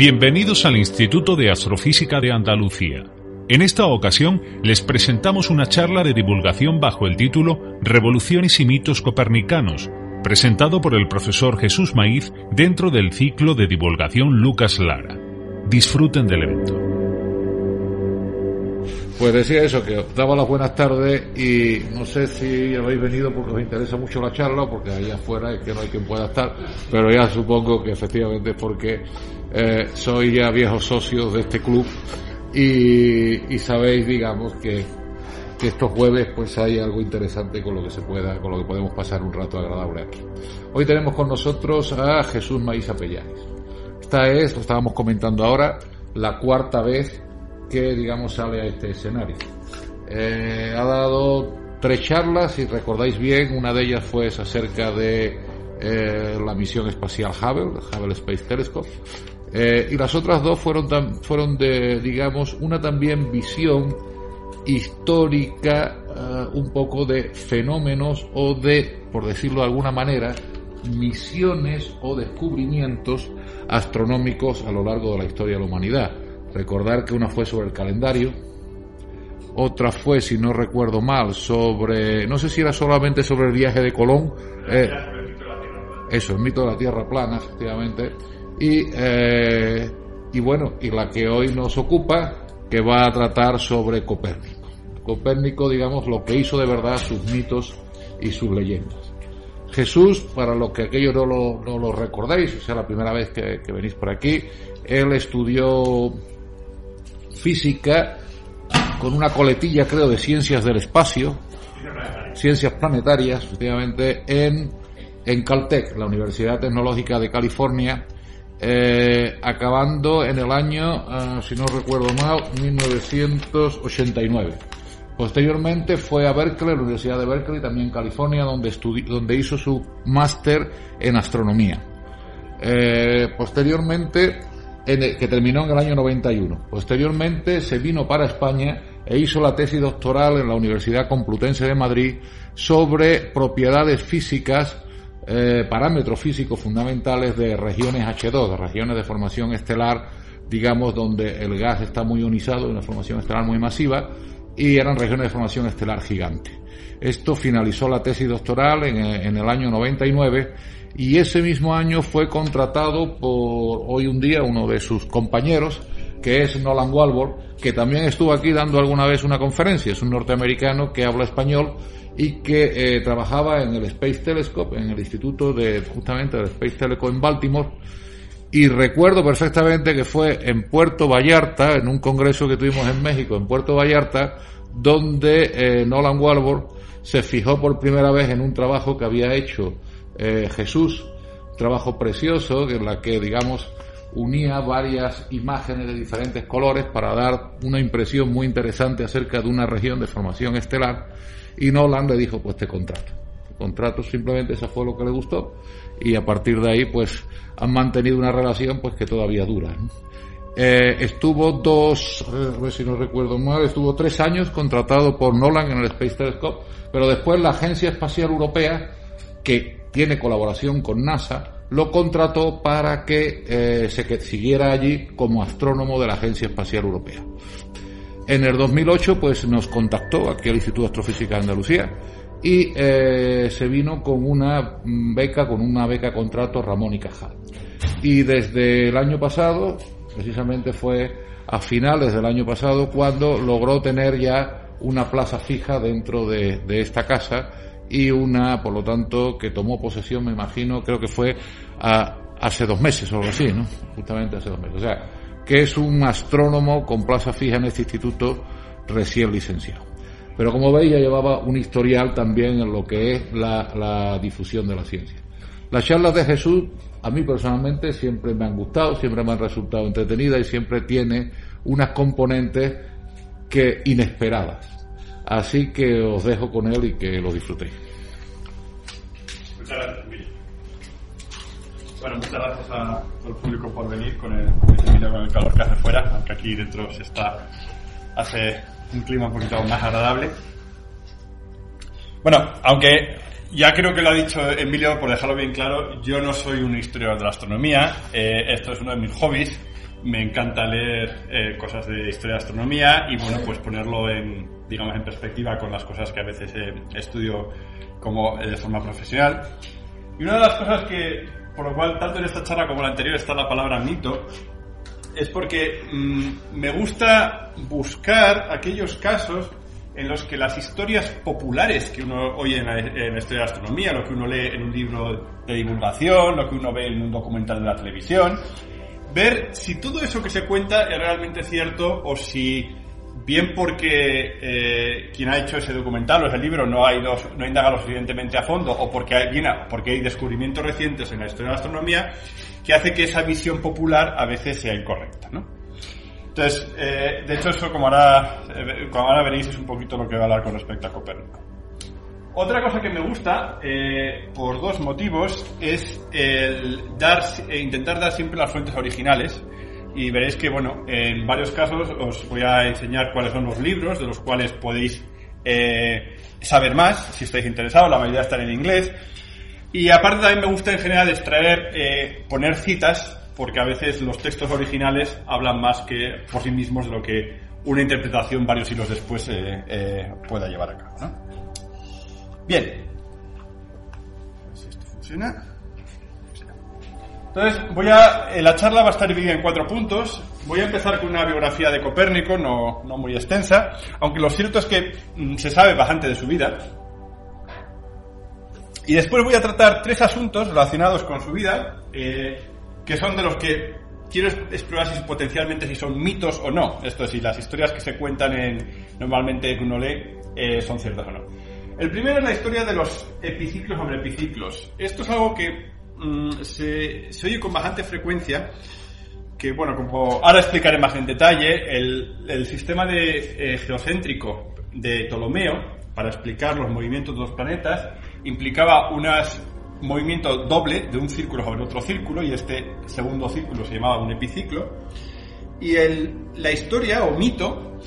Bienvenidos al Instituto de Astrofísica de Andalucía. En esta ocasión les presentamos una charla de divulgación bajo el título Revoluciones y mitos copernicanos, presentado por el profesor Jesús Maíz dentro del ciclo de divulgación Lucas Lara. Disfruten del evento. Pues decía eso, que os daba las buenas tardes y no sé si habéis venido porque os interesa mucho la charla porque allá afuera es que no hay quien pueda estar, pero ya supongo que efectivamente es porque eh, sois ya viejos socios de este club y, sabéis, digamos, que, que, estos jueves pues hay algo interesante con lo que se pueda, con lo que podemos pasar un rato agradable aquí. Hoy tenemos con nosotros a Jesús Maíz Apellanes. Esta es, lo estábamos comentando ahora, la cuarta vez que, digamos, sale a este escenario. Eh, ha dado tres charlas, si recordáis bien, una de ellas fue acerca de eh, la misión espacial Hubble, Hubble Space Telescope, eh, y las otras dos fueron, fueron de, digamos, una también visión histórica, un poco de fenómenos o de, por decirlo de alguna manera, misiones o descubrimientos astronómicos a lo largo de la historia de la humanidad. Recordar que una fue sobre el calendario, otra fue, si no recuerdo mal, sobre, no sé si era solamente sobre el viaje de Colón, eh, eso, el mito de la Tierra plana, efectivamente, y, eh, y bueno, y la que hoy nos ocupa, que va a tratar sobre Copérnico. Copérnico, digamos, lo que hizo de verdad sus mitos y sus leyendas. Jesús, para los que aquello no lo, no lo recordáis, o sea, la primera vez que, que venís por aquí, él estudió física con una coletilla, creo, de ciencias del espacio, ciencias planetarias, efectivamente, en, en Caltech, la Universidad Tecnológica de California, eh, acabando en el año, eh, si no recuerdo mal, 1989. Posteriormente fue a Berkeley, la Universidad de Berkeley, también en California, donde, donde hizo su máster en astronomía. Eh, posteriormente que terminó en el año 91. Posteriormente se vino para España e hizo la tesis doctoral en la Universidad Complutense de Madrid sobre propiedades físicas, eh, parámetros físicos fundamentales de regiones H2, de regiones de formación estelar, digamos, donde el gas está muy ionizado, una formación estelar muy masiva, y eran regiones de formación estelar gigante. Esto finalizó la tesis doctoral en, el año 99 y ese mismo año fue contratado por hoy un día uno de sus compañeros, que es Nolan Walbor, que también estuvo aquí dando alguna vez una conferencia, es un norteamericano que habla español y que eh, trabajaba en el Space Telescope, en el instituto de justamente del Space Telescope en Baltimore, y recuerdo perfectamente que fue en Puerto Vallarta, en un congreso que tuvimos en México, en Puerto Vallarta, donde eh, Nolan Walbor se fijó por primera vez en un trabajo que había hecho eh, Jesús, trabajo precioso en la que, digamos, unía varias imágenes de diferentes colores para dar una impresión muy interesante acerca de una región de formación estelar y Nolan le dijo pues te contrato. Contrato simplemente eso fue lo que le gustó y a partir de ahí pues han mantenido una relación pues que todavía dura. Eh, estuvo dos, ver si no recuerdo mal, estuvo tres años contratado por Nolan en el Space Telescope, pero después la Agencia Espacial Europea, que tiene colaboración con NASA, lo contrató para que eh, se siguiera allí como astrónomo de la Agencia Espacial Europea. En el 2008, pues nos contactó aquí al Instituto de Astrofísica de Andalucía y eh, se vino con una beca, con una beca contrato Ramón y Cajal. Y desde el año pasado, precisamente fue a finales del año pasado, cuando logró tener ya una plaza fija dentro de esta casa y una, por lo tanto, que tomó posesión, me imagino, creo que fue hace dos meses o algo así, ¿no? Justamente hace dos meses. O sea, que es un astrónomo con plaza fija en este instituto recién licenciado. Pero como veis, ya llevaba un historial también en lo que es la, la difusión de la ciencia. Las charlas de Jesús, a mí personalmente, siempre me han gustado, siempre me han resultado entretenidas y siempre tiene unas componentes que inesperadas Así que os dejo con él y que lo disfrutéis. Muchas gracias, Emilio. Bueno, muchas gracias a todo el público por venir con el, con el calor que hace fuera, aunque aquí dentro se está, hace un clima un poquito más agradable. Bueno, aunque ya creo que lo ha dicho Emilio, por dejarlo bien claro, yo no soy un historiador de la astronomía, eh, esto es uno de mis hobbies, me encanta leer eh, cosas de historia de astronomía y bueno, pues ponerlo en, digamos, en perspectiva con las cosas que a veces eh, estudio como de forma profesional. Y una de las cosas que, por lo cual, tanto en esta charla como en la anterior está la palabra mito, es porque mm, me gusta buscar aquellos casos en los que las historias populares que uno oye en la, la, historia de astronomía, lo que uno lee en un libro de divulgación, lo que uno ve en un documental de la televisión, ver si todo eso que se cuenta es realmente cierto o si bien porque eh, quien ha hecho ese documental o ese libro no ha ido, no indagado suficientemente a fondo o porque hay, porque hay descubrimientos recientes en la historia de la astronomía que hace que esa visión popular a veces sea incorrecta, ¿no? Entonces, eh, de hecho eso como ahora, eh, como ahora veréis es un poquito lo que va a hablar con respecto a Copérnico. Otra cosa que me gusta, eh, por dos motivos, es el dar, eh, intentar dar siempre las fuentes originales. Y veréis que, bueno, en varios casos os voy a enseñar cuáles son los libros de los cuales podéis eh, saber más, si estáis interesados. La mayoría están en inglés. Y aparte también me gusta en general extraer, eh, poner citas, porque a veces los textos originales hablan más que por sí mismos de lo que una interpretación varios siglos después pueda llevar a cabo. Bien. Si esto funciona. Entonces, voy a. La charla va a estar dividida en cuatro puntos. Voy a empezar con una biografía de Copérnico, no, muy extensa, aunque lo cierto es que mm, se sabe bastante de su vida. Y después voy a tratar tres asuntos relacionados con su vida, eh, que son de los que quiero explorar si potencialmente si son mitos o no. Esto es, si las historias que se cuentan en, normalmente que uno lee eh, son ciertas o no. El primero es la historia de los epiciclos sobre epiciclos. Esto es algo que mmm, se, oye con bastante frecuencia, que bueno, como ahora explicaré más en detalle, el, el sistema de, eh, geocéntrico de Ptolomeo, para explicar los movimientos de los planetas, implicaba un movimiento doble de un círculo sobre otro círculo, y este segundo círculo se llamaba un epiciclo. Y el, la historia o mito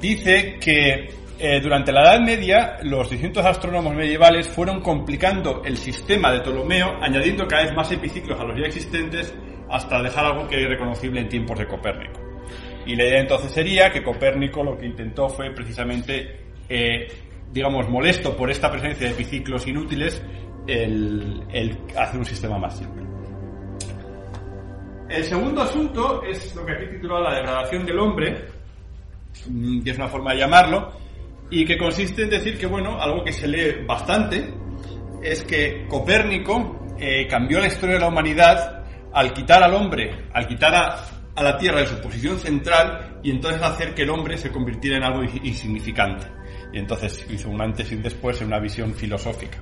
dice que eh, durante la Edad Media, los distintos astrónomos medievales fueron complicando el sistema de Ptolomeo, añadiendo cada vez más epiciclos a los ya existentes, hasta dejar algo que es reconocible en tiempos de Copérnico. Y la idea entonces sería que Copérnico lo que intentó fue precisamente, eh, digamos, molesto por esta presencia de epiciclos inútiles, el, hacer un sistema más simple. El segundo asunto es lo que aquí titulado la degradación del hombre, mm, que es una forma de llamarlo, y que consiste en decir que, bueno, algo que se lee bastante es que Copérnico eh, cambió la historia de la humanidad al quitar al hombre, al quitar a, a, la Tierra de su posición central y entonces hacer que el hombre se convirtiera en algo insignificante. Y entonces hizo un antes y un después en una visión filosófica.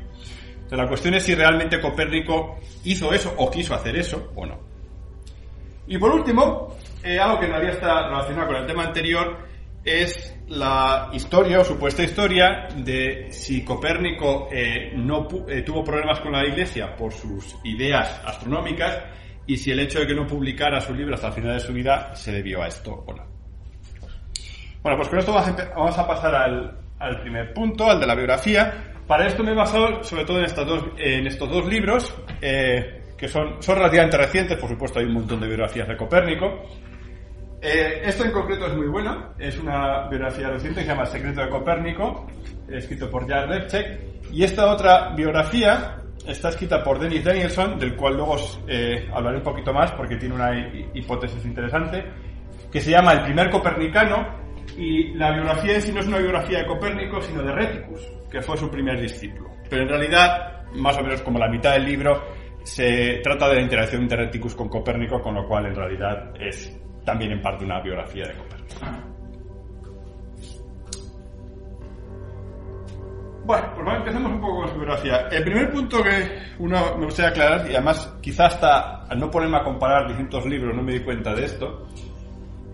La cuestión es si realmente Copérnico hizo eso o quiso hacer eso o no. Y por último, eh, algo que todavía está relacionado con el tema anterior, es la historia o supuesta historia de si Copérnico eh, no eh, tuvo problemas con la Iglesia por sus ideas astronómicas y si el hecho de que no publicara su libro hasta el final de su vida se debió a esto o no. Bueno, pues con esto vamos a pasar al, al primer punto, al de la biografía. Para esto me he basado sobre todo en, estos dos libros, eh, que son, son relativamente recientes, por supuesto hay un montón de biografías de Copérnico, eh, esto en concreto es muy bueno, es una biografía reciente que se llama El secreto de Copérnico, escrito por Jan Levchek, y esta otra biografía está escrita por Denis Danielson, del cual luego eh, hablaré un poquito más porque tiene una hipótesis interesante, que se llama El primer copernicano, y la biografía en sí no es una biografía de Copérnico, sino de Reticus, que fue su primer discípulo. Pero en realidad, más o menos como la mitad del libro, se trata de la interacción de Reticus con Copérnico, con lo cual en realidad es también en parte una biografía de Copérnico. Bueno, pues bueno, empecemos un poco con su biografía. El primer punto que uno me gustaría aclarar, y además quizás hasta al no ponerme a comparar distintos libros no me di cuenta de esto,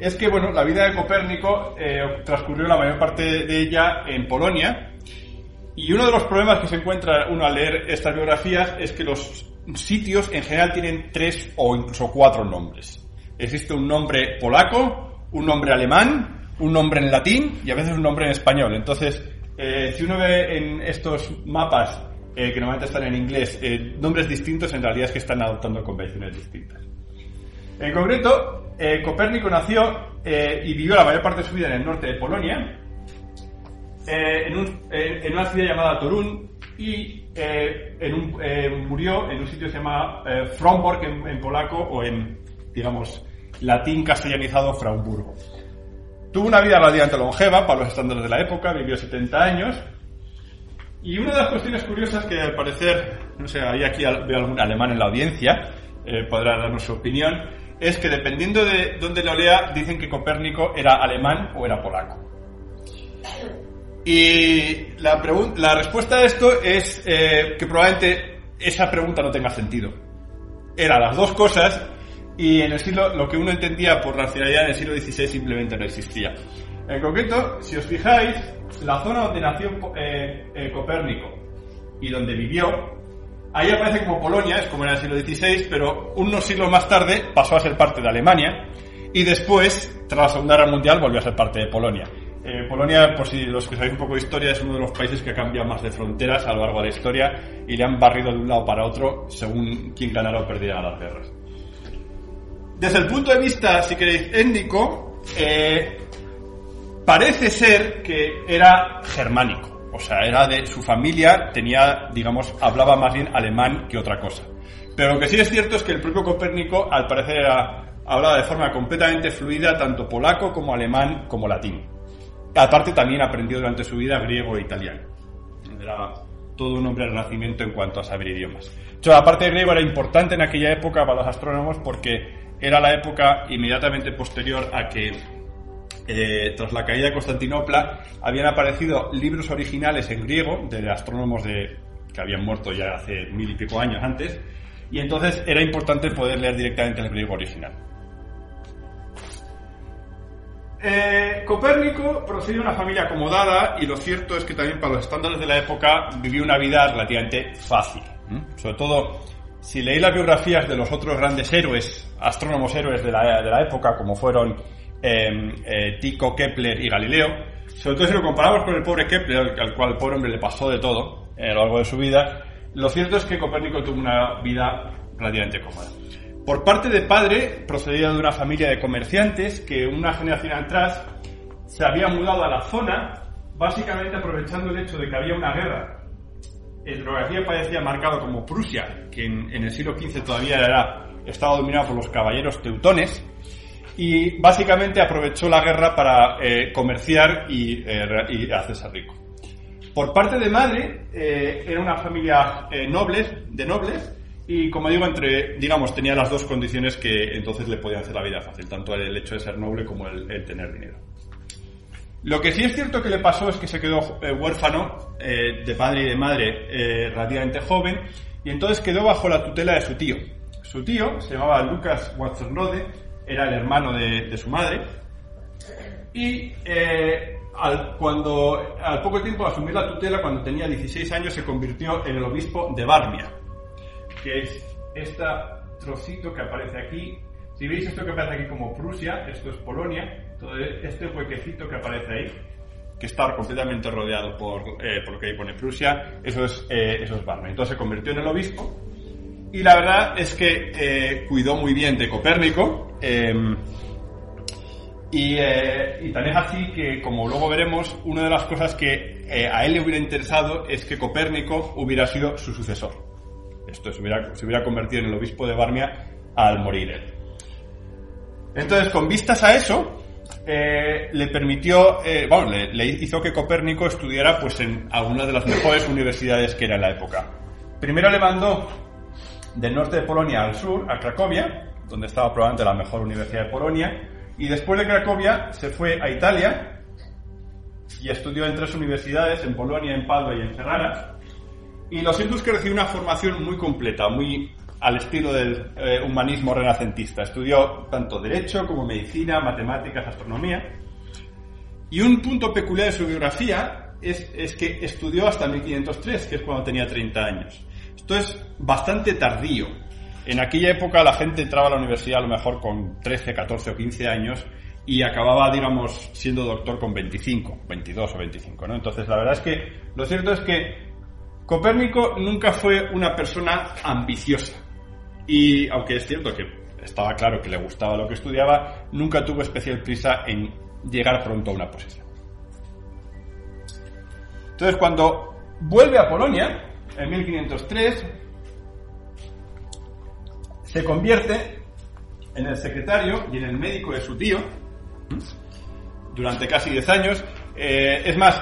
es que bueno, la vida de Copérnico eh, transcurrió la mayor parte de ella en Polonia, y uno de los problemas que se encuentra uno al leer estas biografías es que los sitios en general tienen tres o incluso cuatro nombres. Existe un nombre polaco, un nombre alemán, un nombre en latín y a veces un nombre en español. Entonces, eh, si uno ve en estos mapas, eh, que normalmente están en inglés, eh, nombres distintos, en realidad es que están adoptando convenciones distintas. En concreto, Copérnico nació y vivió la mayor parte de su vida en el norte de Polonia, eh, en, un- en- en una ciudad llamada Torun, y eh, en un- eh, murió en un sitio que se llama eh, Fromborg en, en polaco o en, digamos, latín castellanizado Fraumburgo. Tuvo una vida relativamente longeva para los estándares de la época, vivió 70 años. Y una de las cuestiones curiosas que al parecer, no sé, hay aquí veo algún alemán en la audiencia, eh, podrá darnos su opinión, es que dependiendo de dónde lo lea, dicen que Copérnico era alemán o era polaco. Y la, la respuesta a esto es eh, que probablemente esa pregunta no tenga sentido. Era las dos cosas y en el siglo lo que uno entendía por racionalidad en el siglo XVI simplemente no existía. En concreto, si os fijáis, la zona donde nació eh, eh, Copérnico y donde vivió, ahí aparece como Polonia, es como era en el siglo XVI, pero unos siglos más tarde pasó a ser parte de Alemania y después, tras la Segunda Guerra Mundial, volvió a ser parte de Polonia. Eh, Polonia, por si los que sabéis un poco de historia, es uno de los países que ha cambiado más de fronteras a lo largo de la historia y le han barrido de un lado para otro según quién ganara o perdiera las guerras. Desde el punto de vista, si queréis, étnico, eh, parece ser que era germánico. O sea, era de su familia, tenía, digamos, hablaba más bien alemán que otra cosa. Pero lo que sí es cierto es que el propio Copérnico, al parecer, hablaba de forma completamente fluida tanto polaco como alemán como latín. Aparte, también aprendió durante su vida griego e italiano. Era todo un hombre del Renacimiento en cuanto a saber idiomas. La parte de griego era importante en aquella época para los astrónomos porque era la época inmediatamente posterior a que eh, tras la caída de Constantinopla, habían aparecido libros originales en griego de astrónomos que habían muerto ya hace mil y pico años antes, y entonces era importante poder leer directamente el griego original. Eh, Copérnico procedió de una familia acomodada y lo cierto es que también para los estándares de la época vivió una vida relativamente fácil. Sobre todo, si leéis las biografías de los otros grandes héroes, astrónomos héroes de la, de época, como fueron eh, eh, Tycho, Kepler y Galileo, sobre todo si lo comparamos con el pobre Kepler, al, al cual el pobre hombre le pasó de todo eh, a lo largo de su vida, lo cierto es que Copérnico tuvo una vida relativamente cómoda. Por parte de padre, procedía de una familia de comerciantes que una generación atrás se había mudado a la zona, básicamente aprovechando el hecho de que había una guerra. Geografía parecía marcado como Prusia, que en, el siglo XV todavía era, estaba dominado por los caballeros teutones, y básicamente aprovechó la guerra para eh, comerciar y, eh, y, hacerse rico. Por parte de madre, eh, era una familia nobles, de nobles, y como digo, entre, digamos, tenía las dos condiciones que entonces le podían hacer la vida fácil, tanto el hecho de ser noble como el, tener dinero. Lo que sí es cierto que le pasó es que se quedó huérfano de padre y de madre relativamente joven, y entonces quedó bajo la tutela de su tío. Su tío se llamaba Lucas Watzernode, era el hermano de, de su madre, y eh, al, cuando, al poco tiempo de asumir la tutela, cuando tenía 16 años, se convirtió en el obispo de Barmia, que es este trocito que aparece aquí. Si veis esto que aparece aquí como Prusia, esto es Polonia, todo este huequecito que aparece ahí, que está completamente rodeado por, eh, por lo que ahí pone Prusia, eso es, eh, eso es. Entonces se convirtió en el obispo y la verdad es que eh, cuidó muy bien de Copérnico. Y, eh, y, tan es así que, como luego veremos, una de las cosas que a él le hubiera interesado es que Copérnico hubiera sido su sucesor. Esto se hubiera, se hubiera convertido en el obispo de Barmia al morir él. Entonces, con vistas a eso, eh, le permitió, bueno, le, le, hizo que Copérnico estudiara pues, en algunas de las mejores universidades que era en la época. Primero le mandó del norte de Polonia al sur, a Cracovia, donde estaba probablemente la mejor universidad de Polonia, y después de Cracovia se fue a Italia y estudió en tres universidades, en Polonia, en Padua y en Ferrara. Y lo cierto es que recibió una formación muy completa, muy al estilo del eh, humanismo renacentista. Estudió tanto derecho como medicina, matemáticas, astronomía. Y un punto peculiar de su biografía es, es que estudió hasta 1503, que es cuando tenía 30 años. Esto es bastante tardío. En aquella época la gente entraba a la universidad a lo mejor con 13, 14 o 15 años y acababa, digamos, siendo doctor con 25, 22 o 25, ¿no? Entonces, la verdad es que lo cierto es que Copérnico nunca fue una persona ambiciosa. Y aunque es cierto que estaba claro que le gustaba lo que estudiaba, nunca tuvo especial prisa en llegar pronto a una posición. Entonces, cuando vuelve a Polonia, en 1503, se convierte en el secretario y en el médico de su tío durante casi 10 años. Eh, es más,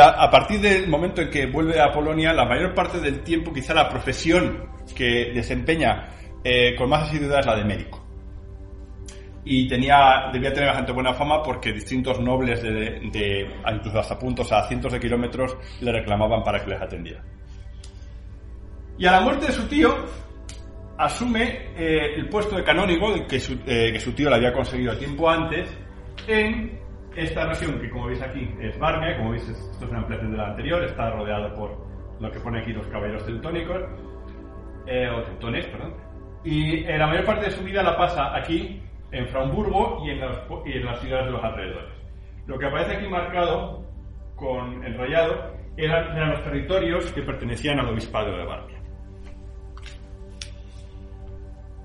a partir del momento en que vuelve a Polonia, la mayor parte del tiempo, quizá la profesión que desempeña eh, con más asiduidad es la de médico. Y tenía, debía tener bastante buena fama porque distintos nobles, de, incluso hasta puntos a cientos de kilómetros, le reclamaban para que les atendiera. Y a la muerte de su tío, asume eh, el puesto de canónigo que su, eh, que su tío le había conseguido tiempo antes en esta región que como veis aquí es Barmia, como veis esto es una ampliación de la anterior, está rodeado por lo que pone aquí los caballeros teutónicos, eh, o teutones, perdón. Y la mayor parte de su vida la pasa aquí, en Fraumburgo y en, y las ciudades de los alrededores. Lo que aparece aquí marcado con el rayado eran, eran los territorios que pertenecían al obispado de Barmia.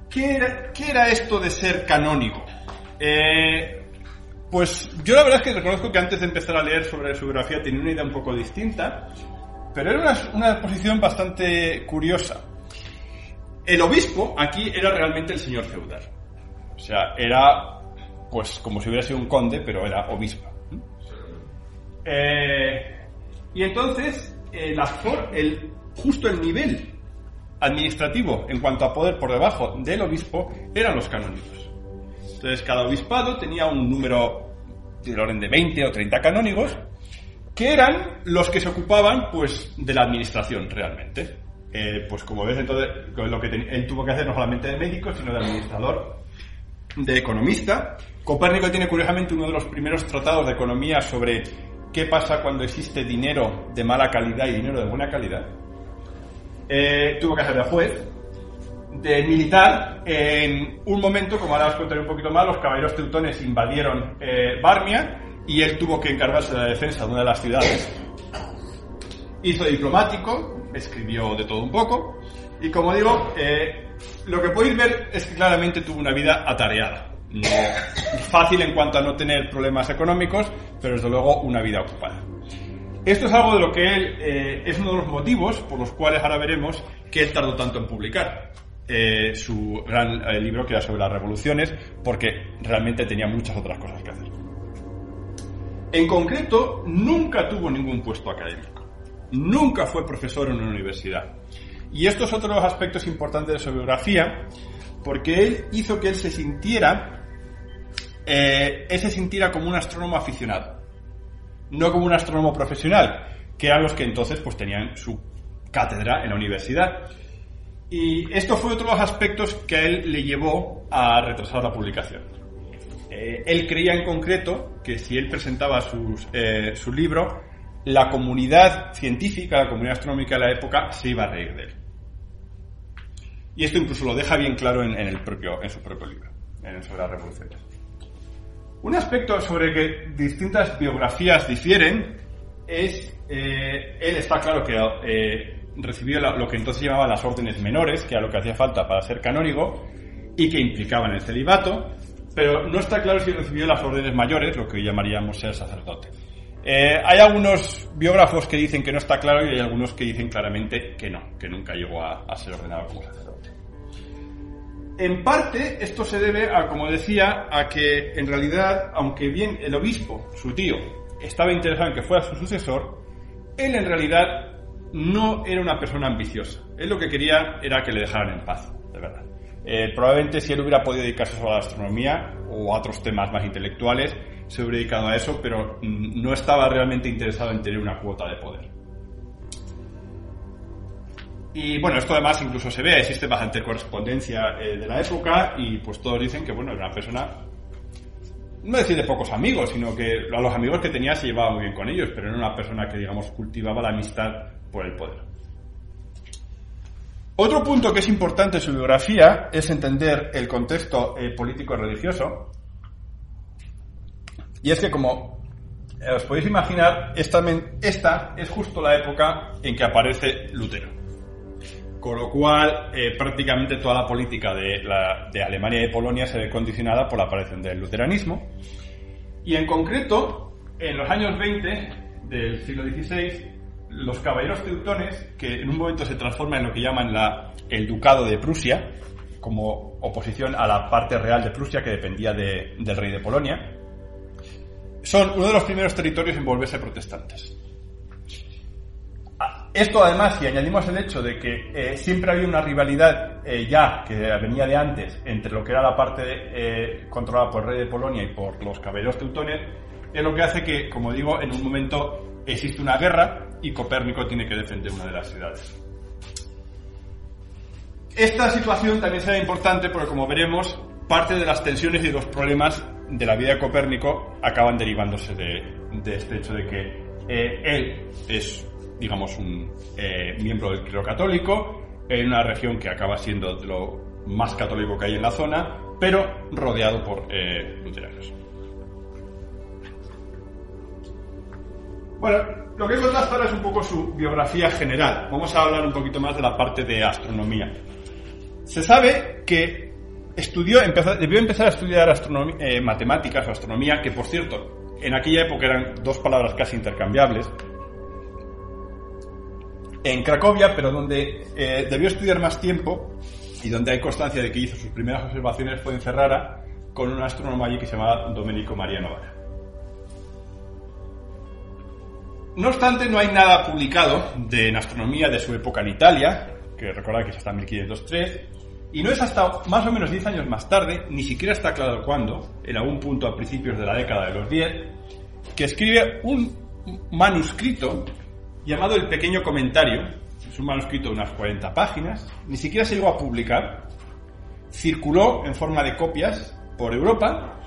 ¿Qué era, ¿Qué era, esto de ser canónigo? Eh, pues yo la verdad es que reconozco que antes de empezar a leer sobre su biografía tenía una idea un poco distinta, pero era una, una posición bastante curiosa. El obispo aquí era realmente el señor feudal. O sea, era pues como si hubiera sido un conde, pero era obispo. Eh, y entonces, el el, justo el nivel administrativo en cuanto a poder por debajo del obispo eran los canónigos. Entonces, cada obispado tenía un número del orden de 20 o 30 canónigos, que eran los que se ocupaban pues, de la administración realmente. Eh, pues como ves, entonces, lo que él tuvo que hacer no solamente de médico, sino de administrador, de economista. Copérnico tiene curiosamente uno de los primeros tratados de economía sobre qué pasa cuando existe dinero de mala calidad y dinero de buena calidad. Eh, tuvo que hacer de juez, de militar, en un momento, como ahora os contaré un poquito más, los caballeros teutones invadieron eh, Barmia y él tuvo que encargarse de la defensa de una de las ciudades. Hizo diplomático, escribió de todo un poco, y como digo, eh, lo que podéis ver es que claramente tuvo una vida atareada. No fácil en cuanto a no tener problemas económicos, pero desde luego una vida ocupada. Esto es algo de lo que él eh, es uno de los motivos por los cuales ahora veremos que él tardó tanto en publicar. Eh, su gran eh, libro que era sobre las revoluciones, porque realmente tenía muchas otras cosas que hacer. En concreto, nunca tuvo ningún puesto académico. Nunca fue profesor en una universidad. Y esto es otro aspectos importantes de su biografía, porque él hizo que él se sintiera, eh, él se sintiera como un astrónomo aficionado, no como un astrónomo profesional, que eran los que entonces pues tenían su cátedra en la universidad. Y esto fue otro de los aspectos que a él le llevó a retrasar la publicación. Eh, él creía en concreto que si él presentaba eh, su libro, la comunidad científica, la comunidad astronómica de la época, se iba a reír de él. Y esto incluso lo deja bien claro en, el propio, en su propio libro, en sobre las revoluciones. Un aspecto sobre que distintas biografías difieren es, eh, él está claro que recibió lo que entonces llamaban las órdenes menores, que era lo que hacía falta para ser canónigo, y que implicaban el celibato, pero no está claro si recibió las órdenes mayores, lo que llamaríamos ser sacerdote. Eh, hay algunos biógrafos que dicen que no está claro y hay algunos que dicen claramente que no, que nunca llegó a, a ser ordenado como sacerdote. En parte, esto se debe a, como decía, a que en realidad, aunque bien el obispo, su tío, estaba interesado en que fuera su sucesor, él en realidad no era una persona ambiciosa. Él lo que quería era que le dejaran en paz, de verdad. Eh, probablemente si él hubiera podido dedicarse solo a la astronomía o a otros temas más intelectuales, se hubiera dedicado a eso, pero mm, no estaba realmente interesado en tener una cuota de poder. Y bueno, esto además incluso se ve, existe bastante correspondencia eh, de la época y pues todos dicen que bueno, era una persona, no decir de pocos amigos, sino que a los amigos que tenía se llevaba muy bien con ellos, pero era una persona que digamos cultivaba la amistad por el poder. Otro punto que es importante en su biografía es entender el contexto eh, político-religioso. Y es que, como eh, os podéis imaginar, esta, esta es justo la época en que aparece Lutero. Con lo cual eh, prácticamente toda la política de, la- Alemania y de Polonia se ve condicionada por la aparición del luteranismo. Y en concreto, en los años 20 del siglo XVI, los caballeros teutones, que en un momento se transforman en lo que llaman la- el Ducado de Prusia, como oposición a la parte real de Prusia que dependía de- del rey de Polonia, son uno de los primeros territorios en volverse protestantes. Esto además, si añadimos el hecho de que eh, siempre había una rivalidad eh, ya que venía de antes entre lo que era la parte eh, controlada por el rey de Polonia y por los caballeros teutones, es lo que hace que, como digo, en un momento existe una guerra y Copérnico tiene que defender una de las ciudades. Esta situación también será importante porque, como veremos, parte de las tensiones y los problemas de la vida de Copérnico acaban derivándose de, este hecho de que él es, digamos, un eh, miembro del clero católico en una región que acaba siendo lo más católico que hay en la zona, pero rodeado por eh. Bueno, lo que he contado hasta ahora es un poco su biografía general. Vamos a hablar un poquito más de la parte de astronomía. Se sabe que estudió, empezó- debió empezar a estudiar eh, matemáticas o astronomía, que por cierto, en aquella época eran dos palabras casi intercambiables, en Cracovia, pero donde eh, debió estudiar más tiempo y donde hay constancia de que hizo sus primeras observaciones fue en Ferrara con un astrónomo allí que se llamaba Domenico Maria Novara. No obstante, no hay nada publicado de en astronomía de su época en Italia, que recordad que es hasta 1503, y no es hasta más o menos 10 años más tarde, ni siquiera está claro cuándo, en algún punto a principios de la década de los 10, que escribe un manuscrito llamado El Pequeño Comentario. Es un manuscrito de unas 40 páginas, ni siquiera se llegó a publicar, circuló en forma de copias por Europa,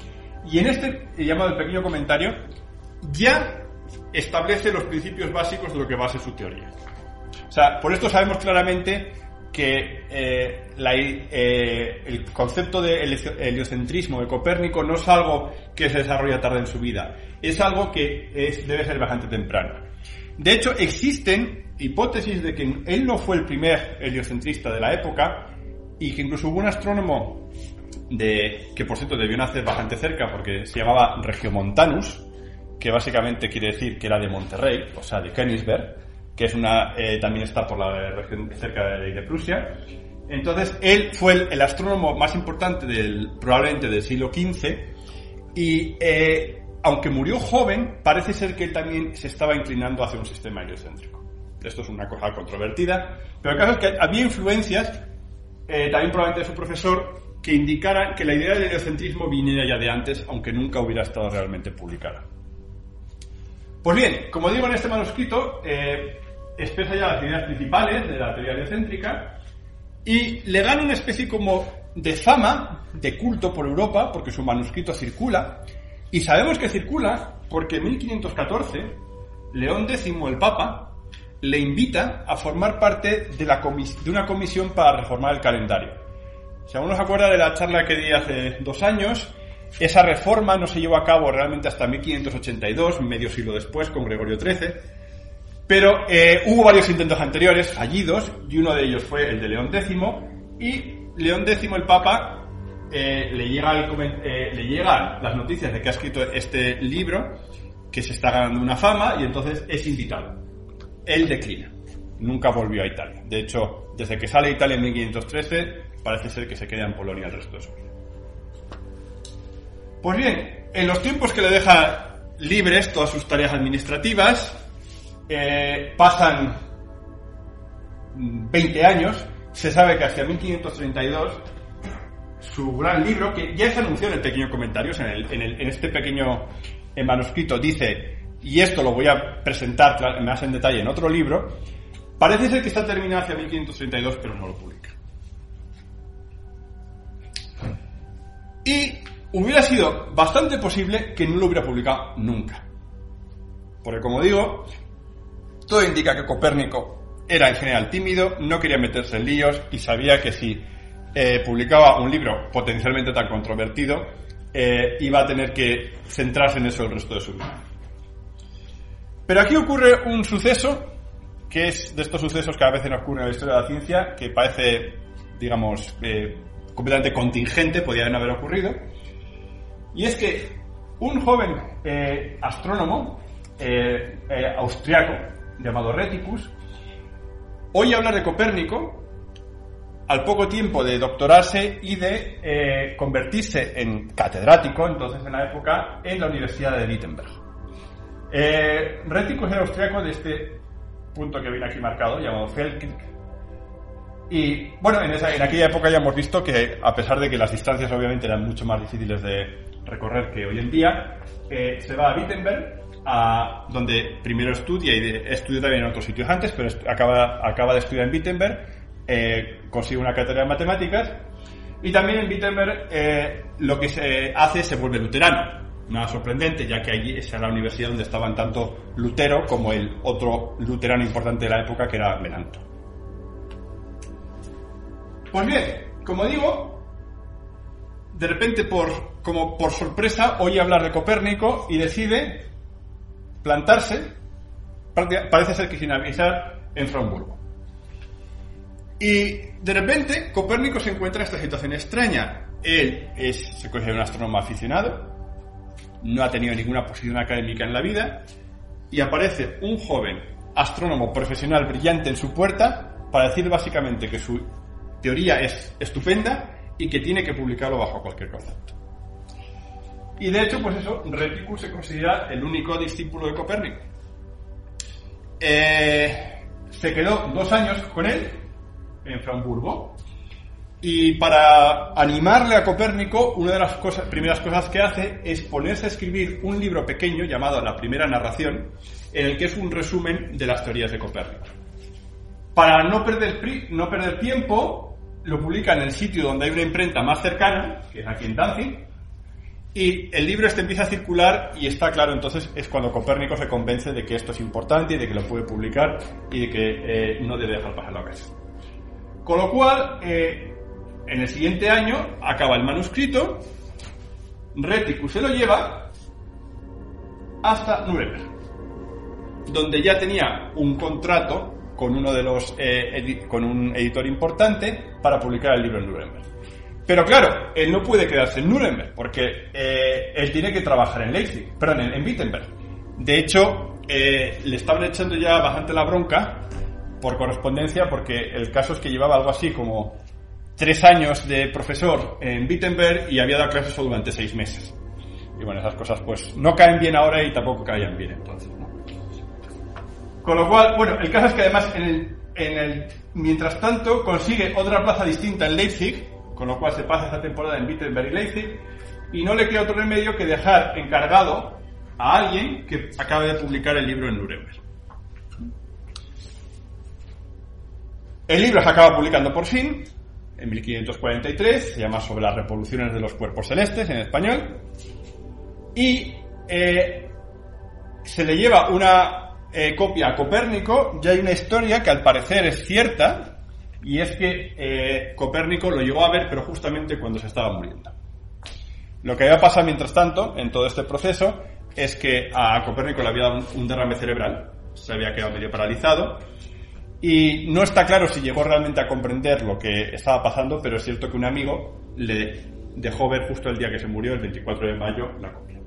y en este llamado El Pequeño Comentario ya establece los principios básicos de lo que va a ser su teoría. O sea, por esto sabemos claramente que eh, eh, el concepto de helio- heliocentrismo de Copérnico no es algo que se desarrolla tarde en su vida, es algo que es- debe ser bastante temprano. De hecho, existen hipótesis de que él no fue el primer heliocentrista de la época y que incluso hubo un astrónomo de, que por cierto debió nacer bastante cerca porque se llamaba Regiomontanus, que básicamente quiere decir que era de Monterrey, o sea, de Königsberg, que es una, eh, también está por la región cerca de, Prusia. Entonces, él fue el, astrónomo más importante probablemente del siglo XV, y eh, aunque murió joven, parece ser que él también se estaba inclinando hacia un sistema heliocéntrico. Esto es una cosa controvertida, pero el caso es que había influencias, eh, también probablemente de su profesor, que indicaran que la idea del heliocentrismo viniera ya de antes, aunque nunca hubiera estado realmente publicada. Pues bien, como digo en este manuscrito, eh, expresa ya las ideas principales de la teoría heliocéntrica y le dan una especie como de fama, de culto por Europa, porque su manuscrito circula, y sabemos que circula porque en 1514 León X, el Papa, le invita a formar parte de, una comisión para reformar el calendario. Si aún nos acuerda de la charla que di hace dos años, esa reforma no se llevó a cabo realmente hasta 1582, medio siglo después, con Gregorio XIII, pero eh, hubo varios intentos anteriores, fallidos, y uno de ellos fue el de León X, y León X, el Papa, eh, le, llega eh, le llegan las noticias de que ha escrito este libro, que se está ganando una fama, y entonces es invitado. Él declina. Nunca volvió a Italia. De hecho, desde que sale a Italia en 1513, parece ser que se queda en Polonia el resto de su vida. Pues bien, en los tiempos que le deja libres todas sus tareas administrativas, eh, pasan mm, 20 años, se sabe que hacia 1532 su gran libro, que ya se anunció en el pequeño comentario, en, este pequeño eh, manuscrito, dice, y esto lo voy a presentar más en detalle en otro libro, parece ser que está terminado hacia 1532, pero no lo publica. Y hubiera sido bastante posible que no lo hubiera publicado nunca. Porque como digo, todo indica que Copérnico era en general tímido, no quería meterse en líos y sabía que si eh, publicaba un libro potencialmente tan controvertido, eh, iba a tener que centrarse en eso el resto de su vida. Pero aquí ocurre un suceso que es de estos sucesos que a veces ocurren en la historia de la ciencia, que parece, digamos, eh, completamente contingente, podían haber ocurrido. Y es que un joven astrónomo austriaco llamado Reticus oye hablar de Copérnico al poco tiempo de doctorarse y de convertirse en catedrático, entonces en la época, en la Universidad de Wittenberg. Reticus era austriaco de este punto que viene aquí marcado, llamado Feldkirch. Y bueno, en, esa, en aquella época ya hemos visto que, a pesar de que las distancias obviamente eran mucho más difíciles de recorrer que hoy en día, eh, se va a Wittenberg, a, donde primero estudia y de, estudió también en otros sitios antes, pero acaba, acaba de estudiar en Wittenberg, eh, consigue una cátedra de matemáticas y también en Wittenberg eh, lo que se hace se vuelve luterano nada sorprendente, ya que allí era la universidad donde estaban tanto Lutero como el otro luterano importante de la época, que era Melanto. Pues bien, como digo, de repente, por, como por sorpresa, oye hablar de Copérnico y decide plantarse, parece ser que sin avisar, en Framburgo. Y de repente, Copérnico se encuentra en esta situación extraña. Él es, se considera un astrónomo aficionado, no ha tenido ninguna posición académica en la vida y aparece un joven astrónomo profesional brillante en su puerta para decir básicamente que su teoría es estupenda y que tiene que publicarlo bajo cualquier concepto. Y de hecho, pues eso, Reticus se considera el único discípulo de Copérnico. Eh, se quedó dos años con él en Framburgo y para animarle a Copérnico, una de las cosas, primeras cosas que hace es ponerse a escribir un libro pequeño llamado La primera narración, en el que es un resumen de las teorías de Copérnico. Para no perder, no perder tiempo, lo publica en el sitio donde hay una imprenta más cercana, que es aquí en Danzig, y el libro este empieza a circular y está claro, entonces es cuando Copérnico se convence de que esto es importante y de que lo puede publicar y de que eh, no debe dejar pasar la ocasión. Con lo cual, eh, en el siguiente año acaba el manuscrito, Reticus se lo lleva hasta Nuremberg, donde ya tenía un contrato con uno de los eh, con un editor importante para publicar el libro en Nuremberg. Pero claro, él no puede quedarse en Nuremberg porque eh, él tiene que trabajar en Leipzig, perdón, en, Wittenberg. De hecho, le estaban echando ya bastante la bronca por correspondencia porque el caso es que llevaba algo así como tres años de profesor en Wittenberg y había dado clases solo durante seis meses. Y bueno, esas cosas pues no caen bien ahora y tampoco caían bien entonces. Con lo cual, bueno, el caso es que además en el, en el, mientras tanto consigue otra plaza distinta en Leipzig, con lo cual se pasa esta temporada en Wittenberg y Leipzig, y no le queda otro remedio que dejar encargado a alguien que acabe de publicar el libro en Nuremberg. El libro se acaba publicando por fin, en 1543, se llama Sobre las revoluciones de los cuerpos celestes en español, y eh, se le lleva una eh, copia a Copérnico, ya hay una historia que al parecer es cierta, y es que eh, Copérnico lo llegó a ver, pero justamente cuando se estaba muriendo. Lo que había pasado mientras tanto, en todo este proceso, es que a Copérnico le había dado un derrame cerebral, se había quedado medio paralizado, y no está claro si llegó realmente a comprender lo que estaba pasando, pero es cierto que un amigo le dejó ver justo el día que se murió, el 24 de mayo, la copia.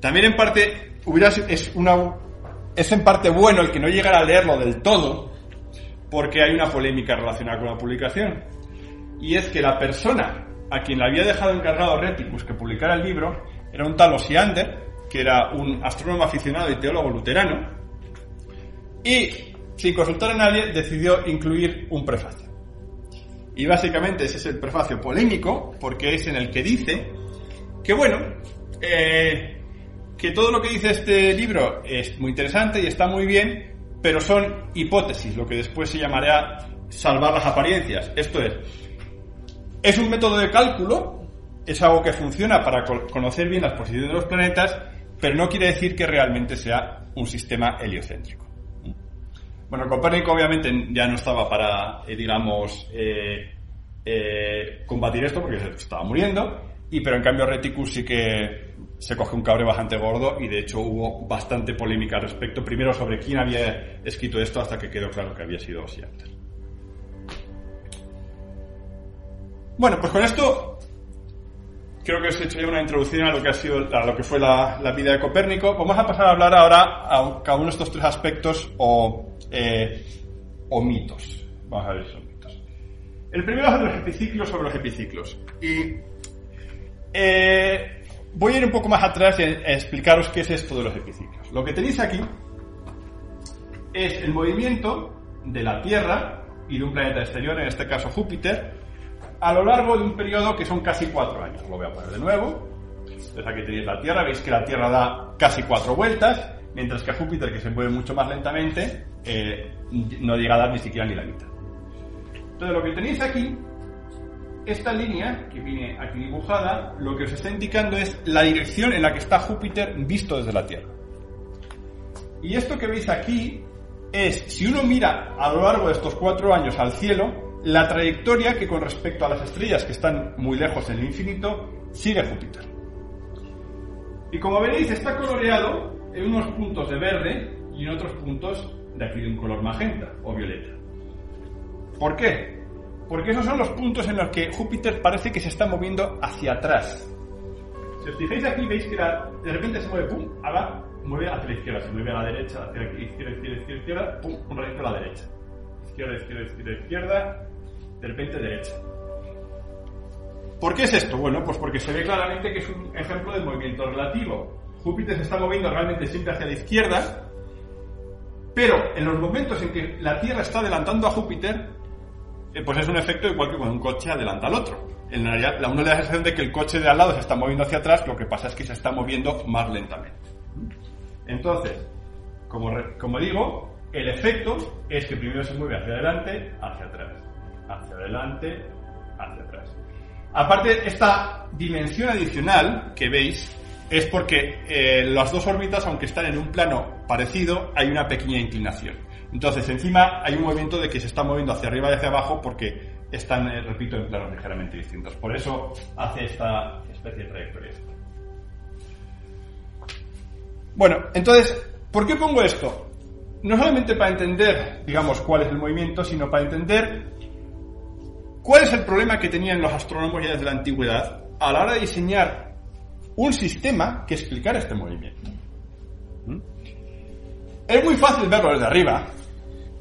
También en parte hubiera, es, una, es en parte bueno el que no llegara a leerlo del todo, porque hay una polémica relacionada con la publicación. Y es que la persona a quien le había dejado encargado Reticus que publicara el libro era un tal Osiander, que era un astrónomo aficionado y teólogo luterano, y, sin consultar a nadie, decidió incluir un prefacio. Y básicamente ese es el prefacio polémico, porque es en el que dice que, bueno, eh, que todo lo que dice este libro es muy interesante y está muy bien, pero son hipótesis, lo que después se llamará salvar las apariencias. Esto es, es un método de cálculo, es algo que funciona para conocer bien las posiciones de los planetas, pero no quiere decir que realmente sea un sistema heliocéntrico. Bueno, Copérnico obviamente ya no estaba para, eh, digamos, eh, eh, combatir esto porque se estaba muriendo, y pero en cambio Reticus sí que se coge un cabre bastante gordo y de hecho hubo bastante polémica al respecto, primero sobre quién había escrito esto hasta que quedó claro que había sido Osiander. Bueno, pues con esto creo que os he hecho ya una introducción a lo que ha sido a lo que fue la, vida de Copérnico. Vamos a pasar a hablar ahora a cada uno de estos tres aspectos o, eh, o mitos. Vamos a ver esos mitos. El primero es de los epiciclos sobre los epiciclos. Y eh, voy a ir un poco más atrás y a explicaros qué es esto de los epiciclos. Lo que tenéis aquí es el movimiento de la Tierra y de un planeta exterior, en este caso Júpiter, a lo largo de un periodo que son casi cuatro años. Lo voy a poner de nuevo. Entonces aquí tenéis la Tierra, veis que la Tierra da casi cuatro vueltas, mientras que Júpiter, que se mueve mucho más lentamente, eh, no llega a dar ni siquiera ni la mitad. Entonces lo que tenéis aquí esta línea que viene aquí dibujada, lo que os está indicando es la dirección en la que está Júpiter visto desde la Tierra. Y esto que veis aquí es, si uno mira a lo largo de estos cuatro años al cielo, la trayectoria que con respecto a las estrellas que están muy lejos en el infinito, sigue Júpiter. Y como veréis, está coloreado en unos puntos de verde y en otros puntos de aquí de un color magenta o violeta. ¿Por qué? Porque esos son los puntos en los que Júpiter parece que se está moviendo hacia atrás. Si os fijáis aquí, veis que de repente se mueve, pum, ahora mueve hacia la izquierda, se mueve a la derecha, hacia la izquierda, izquierda, izquierda, izquierda, pum, un ratito a la derecha. Izquierda, izquierda, izquierda, izquierda, de repente derecha. ¿Por qué es esto? Bueno, pues porque se ve claramente que es un ejemplo de movimiento relativo. Júpiter se está moviendo realmente siempre hacia la izquierda, pero en los momentos en que la Tierra está adelantando a Júpiter, eh, pues es un efecto igual que cuando un coche adelanta al otro. En realidad, la uno le da la sensación de que el coche de al lado se está moviendo hacia atrás, lo que pasa es que se está moviendo más lentamente. Entonces, como, como digo, el efecto es que primero se mueve hacia adelante, hacia atrás, hacia adelante, hacia atrás. Aparte, esta dimensión adicional que veis es porque eh, las dos órbitas, aunque están en un plano parecido, hay una pequeña inclinación. Entonces, encima hay un movimiento de que se está moviendo hacia arriba y hacia abajo porque están, eh, repito, en planos ligeramente distintos. Por eso hace esta especie de trayectoria. Bueno, entonces, ¿por qué pongo esto? No solamente para entender, digamos, cuál es el movimiento, sino para entender cuál es el problema que tenían los astrónomos ya desde la antigüedad a la hora de diseñar un sistema que explicara este movimiento. ¿Mm? Es muy fácil verlo desde arriba,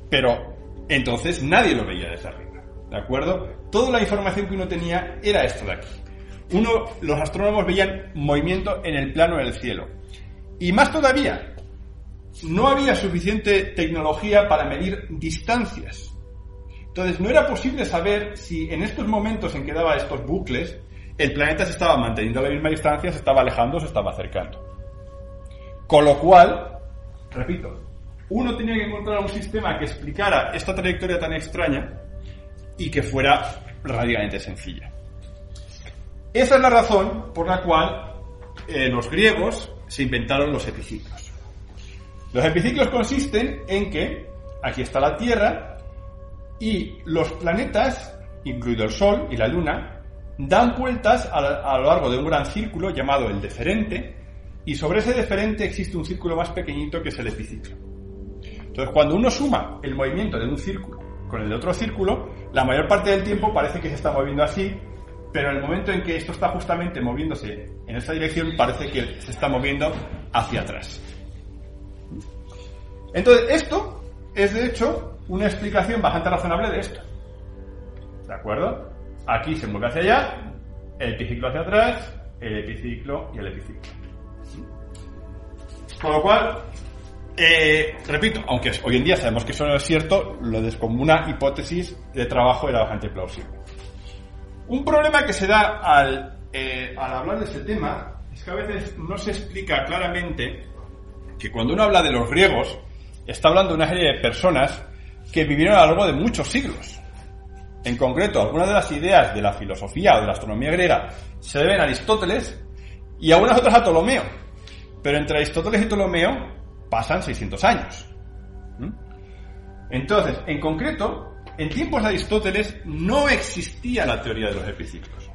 pero entonces nadie lo veía desde arriba. ¿De acuerdo? Toda la información que uno tenía era esto de aquí. Uno, los astrónomos veían movimiento en el plano del cielo. Y más todavía, no había suficiente tecnología para medir distancias. Entonces no era posible saber si en estos momentos en que daba estos bucles, el planeta se estaba manteniendo a la misma distancia, se estaba alejando se estaba acercando. Con lo cual, repito, uno tenía que encontrar un sistema que explicara esta trayectoria tan extraña y que fuera radicalmente sencilla. Esa es la razón por la cual eh, los griegos se inventaron los epiciclos. Los epiciclos consisten en que aquí está la Tierra y los planetas, incluido el Sol y la Luna, dan vueltas a, lo largo de un gran círculo llamado el deferente y sobre ese deferente existe un círculo más pequeñito que es el epiciclo. Entonces, cuando uno suma el movimiento de un círculo con el de otro círculo, la mayor parte del tiempo parece que se está moviendo así, pero en el momento en que esto está justamente moviéndose en esta dirección, parece que se está moviendo hacia atrás. Entonces, esto es de hecho una explicación bastante razonable de esto. ¿De acuerdo? Aquí se mueve hacia allá, el epiciclo hacia atrás, el epiciclo y el epiciclo. Con lo cual, eh, repito, aunque hoy en día sabemos que eso no es cierto, lo de como una hipótesis de trabajo era bastante plausible. Un problema que se da al, eh, al hablar de este tema es que a veces no se explica claramente que cuando uno habla de los griegos, está hablando de una serie de personas que vivieron a lo largo de muchos siglos. En concreto, algunas de las ideas de la filosofía o de la astronomía griega se deben a Aristóteles y algunas otras a Ptolomeo. Pero entre Aristóteles y Ptolomeo pasan 600 años. ¿Mm? Entonces, en concreto, en tiempos de Aristóteles no existía la teoría de los epiciclos.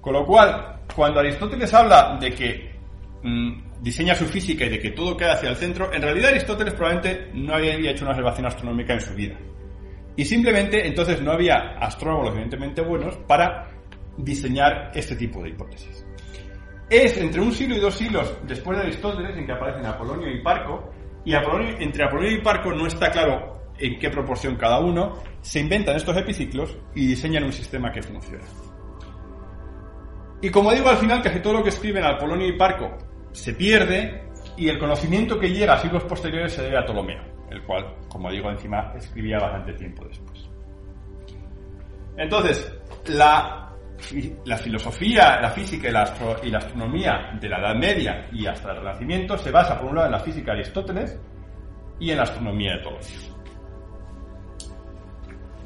Con lo cual, cuando Aristóteles habla de que mm, diseña su física y de que todo queda hacia el centro, en realidad Aristóteles probablemente no había hecho una observación astronómica en su vida. Y simplemente entonces no había astrónomos evidentemente buenos para diseñar este tipo de hipótesis. Es entre un siglo y dos siglos después de Aristóteles en que aparecen Apolonio y Parco, y entre Apolonio y Parco no está claro en qué proporción cada uno, se inventan estos epiciclos y diseñan un sistema que funciona. Y como digo, al final casi todo lo que escriben Apolonio y Parco se pierde y el conocimiento que llega a siglos posteriores se debe a Ptolomeo, el cual, como digo, encima escribía bastante tiempo después. Entonces, la, filosofía, la física y la, y la, astronomía de la Edad Media y hasta el Renacimiento se basa, por un lado, en la física de Aristóteles y en la astronomía de Ptolomeo.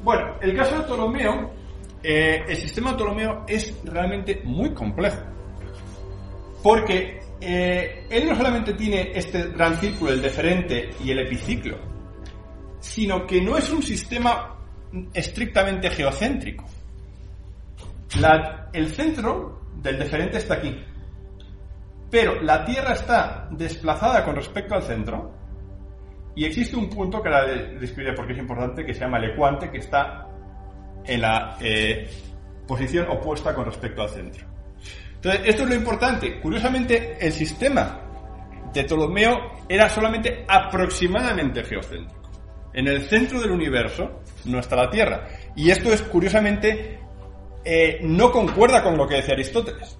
Bueno, el caso de Ptolomeo, eh, el sistema de Ptolomeo es realmente muy complejo. Porque eh, él no solamente tiene este gran círculo, el deferente y el epiciclo, sino que no es un sistema estrictamente geocéntrico. el centro del deferente está aquí, pero la Tierra está desplazada con respecto al centro y existe un punto que ahora describiré porque es importante, que se llama el ecuante, que está en la eh, posición opuesta con respecto al centro. Entonces, esto es lo importante. Curiosamente, el sistema de Ptolomeo era solamente aproximadamente geocéntrico. En el centro del universo no está la Tierra. Y esto es, curiosamente, eh, no concuerda con lo que decía Aristóteles.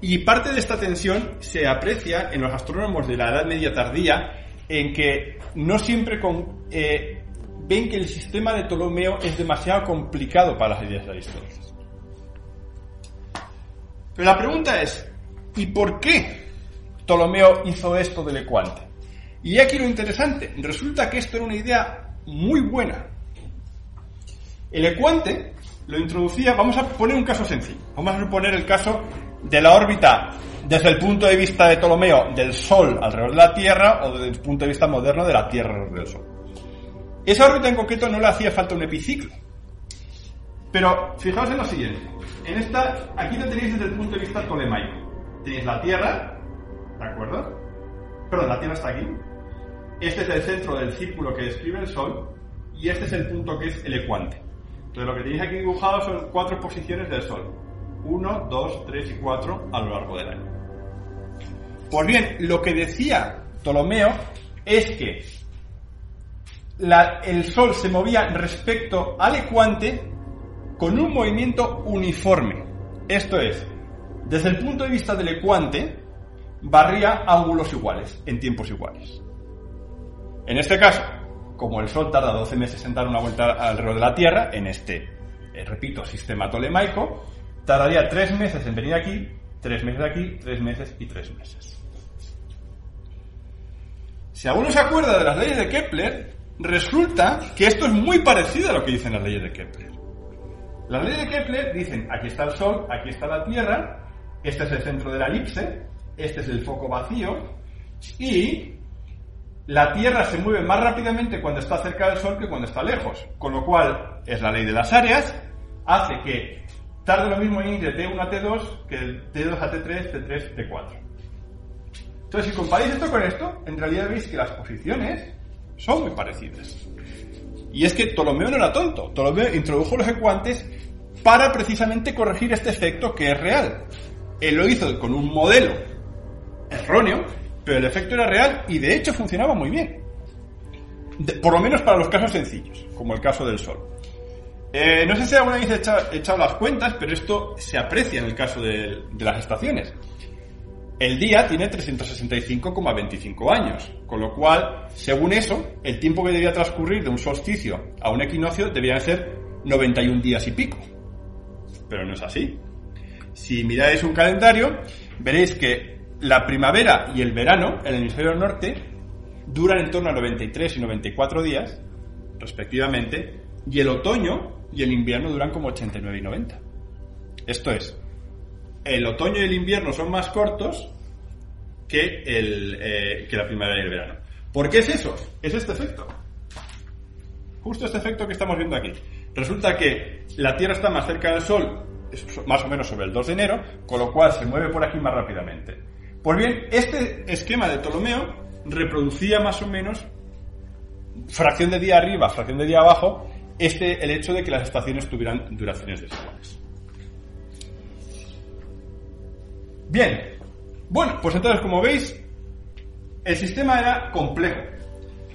Y parte de esta tensión se aprecia en los astrónomos de la Edad Media tardía en que no siempre eh, ven que el sistema de Ptolomeo es demasiado complicado para las ideas de Aristóteles. Pero la pregunta es, ¿y por qué Ptolomeo hizo esto del ecuante? Y aquí lo interesante, resulta que esto era una idea muy buena. El ecuante lo introducía, vamos a poner un caso sencillo, vamos a suponer el caso de la órbita desde el punto de vista de Ptolomeo del Sol alrededor de la Tierra o desde el punto de vista moderno de la Tierra alrededor del Sol. Esa órbita en concreto no le hacía falta un epiciclo. Pero fijaos en lo siguiente. En esta, aquí lo tenéis desde el punto de vista tolemaico. Tenéis la Tierra, ¿de acuerdo? Perdón, la Tierra está aquí. Este es el centro del círculo que describe el Sol y este es el punto que es el ecuante. Entonces lo que tenéis aquí dibujado son cuatro posiciones del Sol. 1, 2, 3 y 4 a lo largo del año. Pues bien, lo que decía Ptolomeo es que el Sol se movía respecto al ecuante con un movimiento uniforme. Esto es, desde el punto de vista del ecuante, barría ángulos iguales, en tiempos iguales. En este caso, como el Sol tarda 12 meses en dar una vuelta alrededor de la Tierra, en este, eh, repito, sistema tolemaico, tardaría tres meses en venir aquí, tres meses aquí, tres meses y tres meses. Si alguno se acuerda de las leyes de Kepler, resulta que esto es muy parecido a lo que dicen las leyes de Kepler. Las leyes de Kepler dicen, aquí está el Sol, aquí está la Tierra, este es el centro de la elipse, este es el foco vacío, y la Tierra se mueve más rápidamente cuando está cerca del Sol que cuando está lejos, con lo cual es la ley de las áreas, hace que tarde lo mismo en ir de T1 a T2 que de T2 a T3, T3, T4. Entonces, si comparáis esto con esto, en realidad veis que las posiciones son muy parecidas. Y es que Ptolomeo no era tonto. Ptolomeo introdujo los ecuantes para precisamente corregir este efecto que es real. Él lo hizo con un modelo erróneo, pero el efecto era real y de hecho funcionaba muy bien. por lo menos para los casos sencillos, como el caso del Sol. Eh, no sé si alguna vez he echado, las cuentas, pero esto se aprecia en el caso de, las estaciones. El día tiene 365,25 años, con lo cual, según eso, el tiempo que debía transcurrir de un solsticio a un equinoccio debía ser 91 días y pico. Pero no es así. Si miráis un calendario, veréis que la primavera y el verano en el hemisferio norte duran en torno a 93 y 94 días, respectivamente, y el otoño y el invierno duran como 89 y 90. Esto es, el otoño y el invierno son más cortos que, el, eh, que la primavera y el verano. ¿Por qué es eso? Es este efecto. Justo este efecto que estamos viendo aquí. Resulta que la Tierra está más cerca del Sol más o menos sobre el 2 de enero, con lo cual se mueve por aquí más rápidamente. Pues bien, este esquema de Ptolomeo reproducía más o menos fracción de día arriba, fracción de día abajo, este, el hecho de que las estaciones tuvieran duraciones desiguales. Bien, bueno, pues entonces como veis, el sistema era complejo.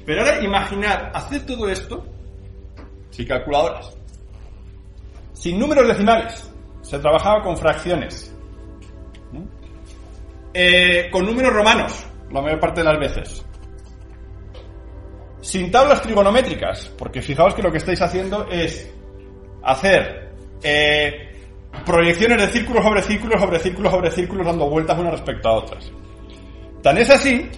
Pero ahora imaginar hacer todo esto sin calculadoras, sin números decimales, se trabajaba con fracciones, eh, con números romanos, la mayor parte de las veces, sin tablas trigonométricas, porque fijaos que lo que estáis haciendo es hacer eh, proyecciones de círculos sobre círculos sobre círculos sobre círculos dando vueltas unas respecto a otras. Tan es así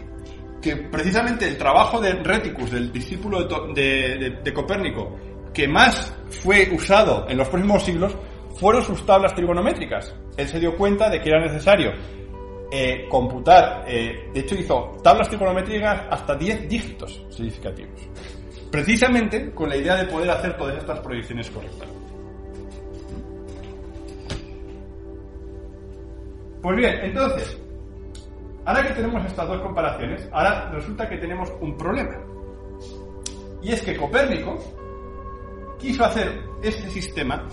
que precisamente el trabajo de Reticus, del discípulo de, Copérnico, que más fue usado en los próximos siglos, fueron sus tablas trigonométricas. Él se dio cuenta de que era necesario eh, computar, eh, de hecho hizo tablas trigonométricas hasta 10 dígitos significativos, precisamente con la idea de poder hacer todas estas proyecciones correctas. Pues bien, entonces, ahora que tenemos estas dos comparaciones, ahora resulta que tenemos un problema. Y es que Copérnico quiso hacer este sistema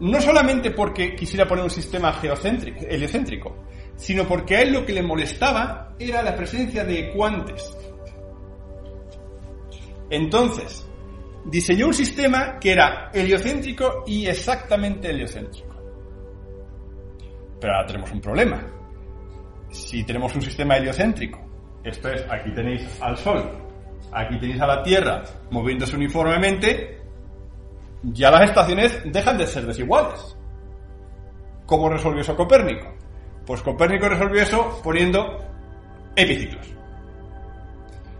no solamente porque quisiera poner un sistema geocéntrico, heliocéntrico, sino porque a él lo que le molestaba era la presencia de ecuantes. Entonces, diseñó un sistema que era heliocéntrico y exactamente heliocéntrico. Pero ahora tenemos un problema. Si tenemos un sistema heliocéntrico, esto es, aquí tenéis al Sol, aquí tenéis a la Tierra moviéndose uniformemente, ya las estaciones dejan de ser desiguales. ¿Cómo resolvió eso Copérnico? Pues Copérnico resolvió eso poniendo epiciclos.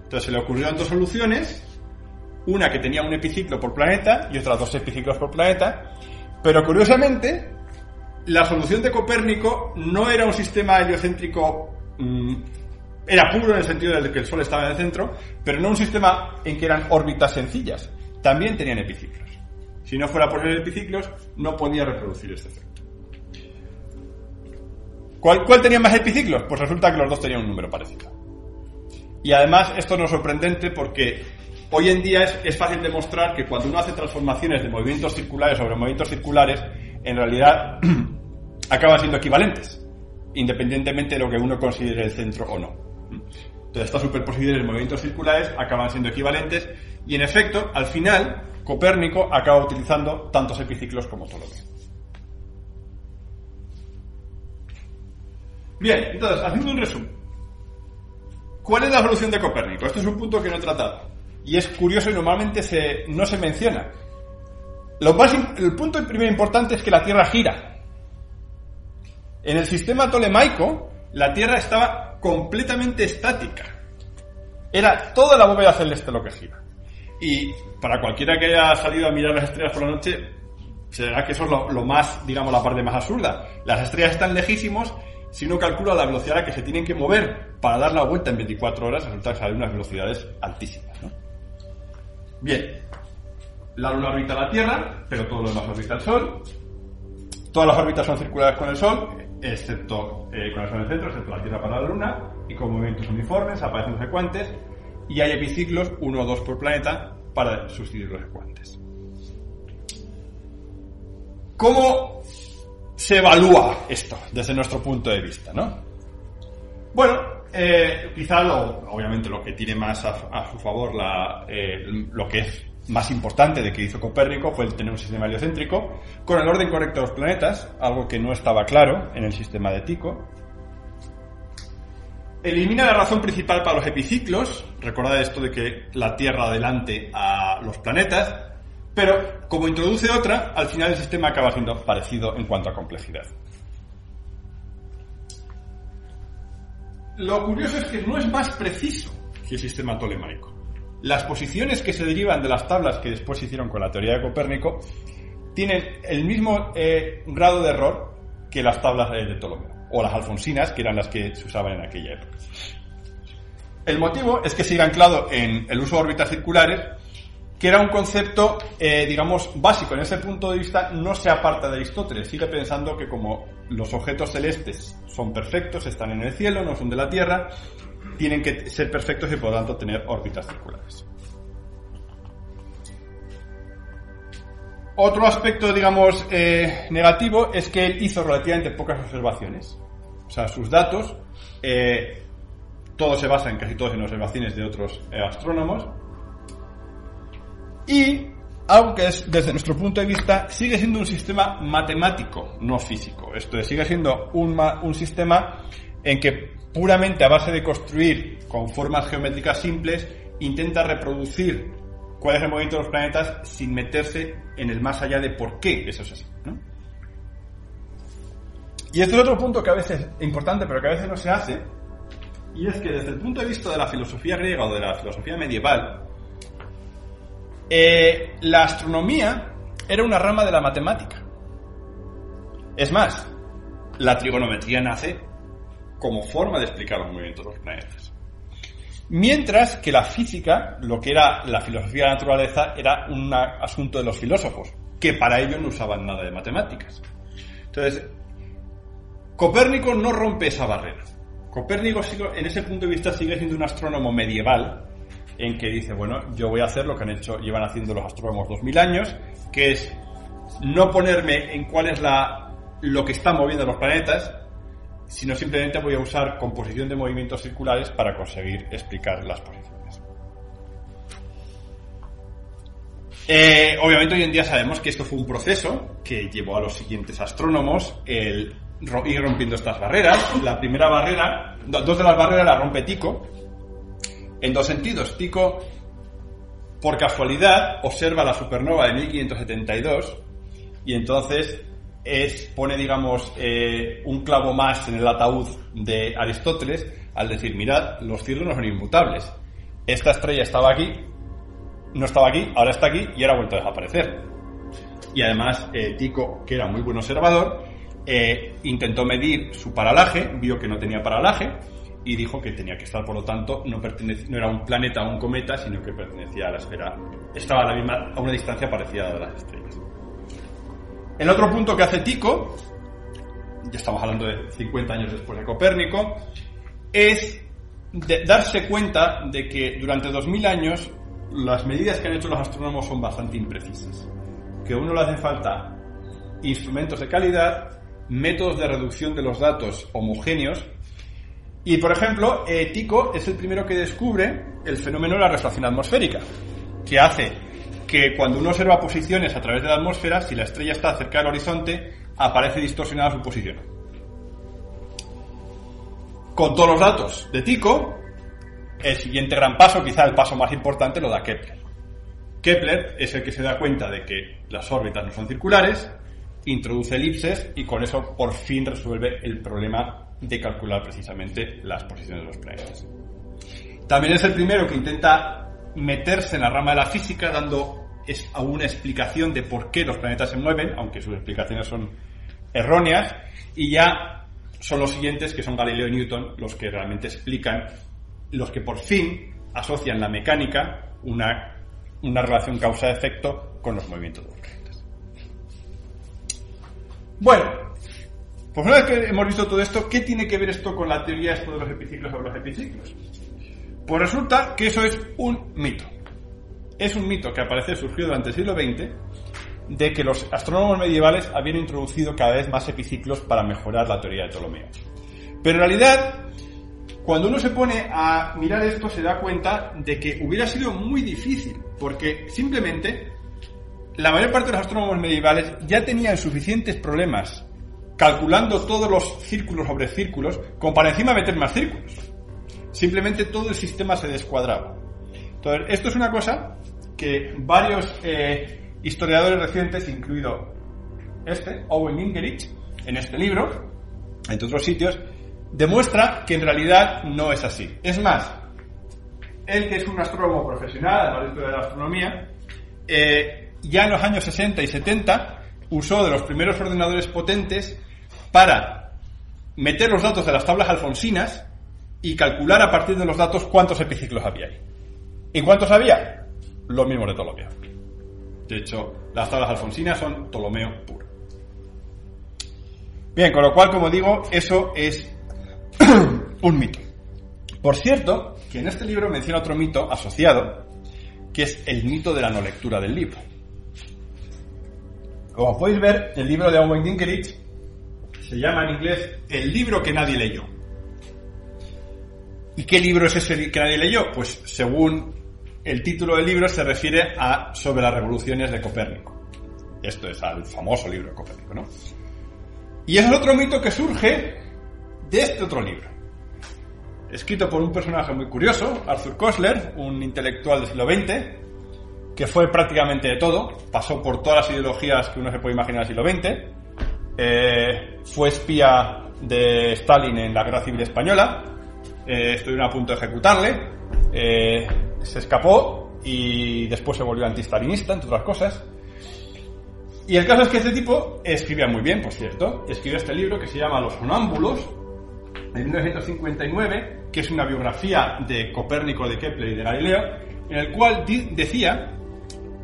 Entonces se le ocurrieron dos soluciones, una que tenía un epiciclo por planeta y otra dos epiciclos por planeta, pero curiosamente la solución de Copérnico no era un sistema heliocéntrico, mm, era puro en el sentido de que el Sol estaba en el centro, pero no un sistema en que eran órbitas sencillas, también tenían epiciclos. Si no fuera por el epiciclos, no podía reproducir este efecto. ¿Cuál, ¿Cuál, tenía más epiciclos? Pues resulta que los dos tenían un número parecido. Y además esto no es sorprendente porque hoy en día es, es fácil demostrar que cuando uno hace transformaciones de movimientos circulares sobre movimientos circulares, en realidad acaban siendo equivalentes, independientemente de lo que uno considere el centro o no. Entonces, estas superposiciones de movimientos circulares acaban siendo equivalentes y, en efecto, al final, Copérnico acaba utilizando tantos epiciclos como Ptolomeo. Bien, entonces, haciendo un resumen. ¿Cuál es la solución de Copérnico? Este es un punto que no he tratado. Y es curioso y normalmente no se menciona. Lo más, el punto primero importante es que la Tierra gira. En el sistema tolemaico, la Tierra estaba completamente estática. Era toda la bóveda celeste lo que gira. Y para cualquiera que haya salido a mirar las estrellas por la noche, será que eso es lo, más, digamos, la parte más absurda. Las estrellas están lejísimos, si uno calcula la velocidad a la que se tienen que mover para dar la vuelta en 24 horas, resulta que salen unas velocidades altísimas. Bien, la Luna orbita la Tierra, pero todo lo demás orbita el Sol. Todas las órbitas son circulares con el Sol, excepto eh, con el Sol en el centro, excepto la Tierra para la Luna, y con movimientos uniformes, aparecen los ecuantes, y hay epiciclos, uno o dos por planeta, para sustituir los ecuantes. ¿Cómo se evalúa esto desde nuestro punto de vista? ¿no? Bueno, eh, quizá lo, obviamente lo que tiene más a, su favor la, eh, lo que es más importante de que hizo Copérnico fue el tener un sistema heliocéntrico con el orden correcto de los planetas, algo que no estaba claro en el sistema de Tycho. Elimina la razón principal para los epiciclos, recordad esto de que la Tierra adelante a los planetas, pero como introduce otra, al final el sistema acaba siendo parecido en cuanto a complejidad. Lo curioso es que no es más preciso que el sistema tolemaico las posiciones que se derivan de las tablas que después se hicieron con la teoría de Copérnico tienen el mismo eh, grado de error que las tablas de Ptolomeo, o las alfonsinas, que eran las que se usaban en aquella época. El motivo es que sigue anclado en el uso de órbitas circulares que era un concepto, eh, digamos, básico. En ese punto de vista no se aparta de Aristóteles. Sigue pensando que como los objetos celestes son perfectos, están en el cielo, no son de la Tierra, tienen que ser perfectos y por lo tanto tener órbitas circulares. Otro aspecto, digamos, eh, negativo es que él hizo relativamente pocas observaciones. O sea, sus datos, eh, todo se basa en casi todos en observaciones de otros eh, astrónomos. Y, aunque es, desde nuestro punto de vista, sigue siendo un sistema matemático, no físico. Esto es, sigue siendo un, un sistema en que puramente a base de construir con formas geométricas simples, intenta reproducir cuál es el movimiento de los planetas sin meterse en el más allá de por qué eso es así. Y este es otro punto que a veces es importante, pero que a veces no se hace, y es que desde el punto de vista de la filosofía griega o de la filosofía medieval, eh, la astronomía era una rama de la matemática. Es más, la trigonometría nace como forma de explicar los movimientos de los planetas. Mientras que la física, lo que era la filosofía de la naturaleza, era un asunto de los filósofos, que para ello no usaban nada de matemáticas. Entonces, Copérnico no rompe esa barrera. Copérnico, en ese punto de vista, sigue siendo un astrónomo medieval, en que dice, bueno, yo voy a hacer lo que han hecho, llevan haciendo los astrónomos 2000 años, que es no ponerme en cuál es la, lo que está moviendo los planetas, sino simplemente voy a usar composición de movimientos circulares para conseguir explicar las posiciones. Eh, obviamente hoy en día sabemos que esto fue un proceso que llevó a los siguientes astrónomos el ir rompiendo estas barreras. La primera barrera, dos de las barreras las rompe Tico, en dos sentidos. Tico, por casualidad, observa la supernova de 1572 y entonces es, pone, digamos, eh, un clavo más en el ataúd de Aristóteles al decir, mirad, los cielos no son inmutables. Esta estrella estaba aquí, no estaba aquí, ahora está aquí y ahora ha vuelto a desaparecer. Y además, eh, Tico, que era muy buen observador, eh, intentó medir su paralaje, vio que no tenía paralaje y dijo que tenía que estar, por lo tanto, no, no era un planeta o un cometa, sino que pertenecía a la esfera, estaba a, la misma, a una distancia parecida a las estrellas. El otro punto que hace Tico, ya estamos hablando de 50 años después de Copérnico, es darse cuenta de que durante 2000 años las medidas que han hecho los astrónomos son bastante imprecisas. Que a uno le hace falta instrumentos de calidad, métodos de reducción de los datos homogéneos. Y, por ejemplo, eh, Tico es el primero que descubre el fenómeno de la refracción atmosférica, que hace que cuando uno observa posiciones a través de la atmósfera, si la estrella está cerca del horizonte, aparece distorsionada su posición. Con todos los datos de Tycho, el siguiente gran paso, quizá el paso más importante, lo da Kepler. Kepler es el que se da cuenta de que las órbitas no son circulares, introduce elipses y con eso por fin resuelve el problema de calcular precisamente las posiciones de los planetas. También es el primero que intenta meterse en la rama de la física dando es una explicación de por qué los planetas se mueven, aunque sus explicaciones son erróneas, y ya son los siguientes, que son Galileo y Newton, los que realmente explican, los que por fin asocian la mecánica, una, una relación causa-efecto, con los movimientos de los planetas. Bueno, pues una vez que hemos visto todo esto, ¿qué tiene que ver esto con la teoría de los epiciclos sobre los epiciclos? Pues resulta que eso es un mito. Es un mito que aparece, surgió durante el siglo XX, de que los astrónomos medievales habían introducido cada vez más epiciclos para mejorar la teoría de Ptolomeo. Pero en realidad, cuando uno se pone a mirar esto, se da cuenta de que hubiera sido muy difícil, porque simplemente la mayor parte de los astrónomos medievales ya tenían suficientes problemas calculando todos los círculos sobre círculos, como para encima meter más círculos. Simplemente todo el sistema se descuadraba. Entonces, esto es una cosa que varios eh, historiadores recientes, incluido este, Owen Gingerich, en este libro, entre otros sitios, demuestra que en realidad no es así. Es más, él que es un astrónomo profesional, además de la astronomía, eh, ya en los años 60 y 70 usó de los primeros ordenadores potentes para meter los datos de las tablas alfonsinas y calcular a partir de los datos cuántos epiciclos había ahí. ¿Y cuántos había? los mismos de Ptolomeo. De hecho, las tablas alfonsinas son Ptolomeo puro. Bien, con lo cual, como digo, eso es un mito. Por cierto, que en este libro menciona otro mito asociado, que es el mito de la no lectura del libro. Como podéis ver, el libro de Owen Gingerich se llama en inglés El libro que nadie leyó. ¿Y qué libro es ese que nadie leyó? Pues según el título del libro se refiere a sobre las revoluciones de Copérnico. Esto es al famoso libro de Copérnico, ¿no? Y es otro mito que surge de este otro libro. Escrito por un personaje muy curioso, Arthur Koestler, un intelectual del siglo XX, que fue prácticamente de todo, pasó por todas las ideologías que uno se puede imaginar del siglo XX, eh, fue espía de Stalin en la Guerra Civil Española, eh, estuvieron a punto de ejecutarle, eh, se escapó y después se volvió antistalinista, entre otras cosas. Y el caso es que este tipo escribía muy bien, por cierto, escribió este libro que se llama Los Sonámbulos, en 1959, que es una biografía de Copérnico, de Kepler y de Galileo, en el cual decía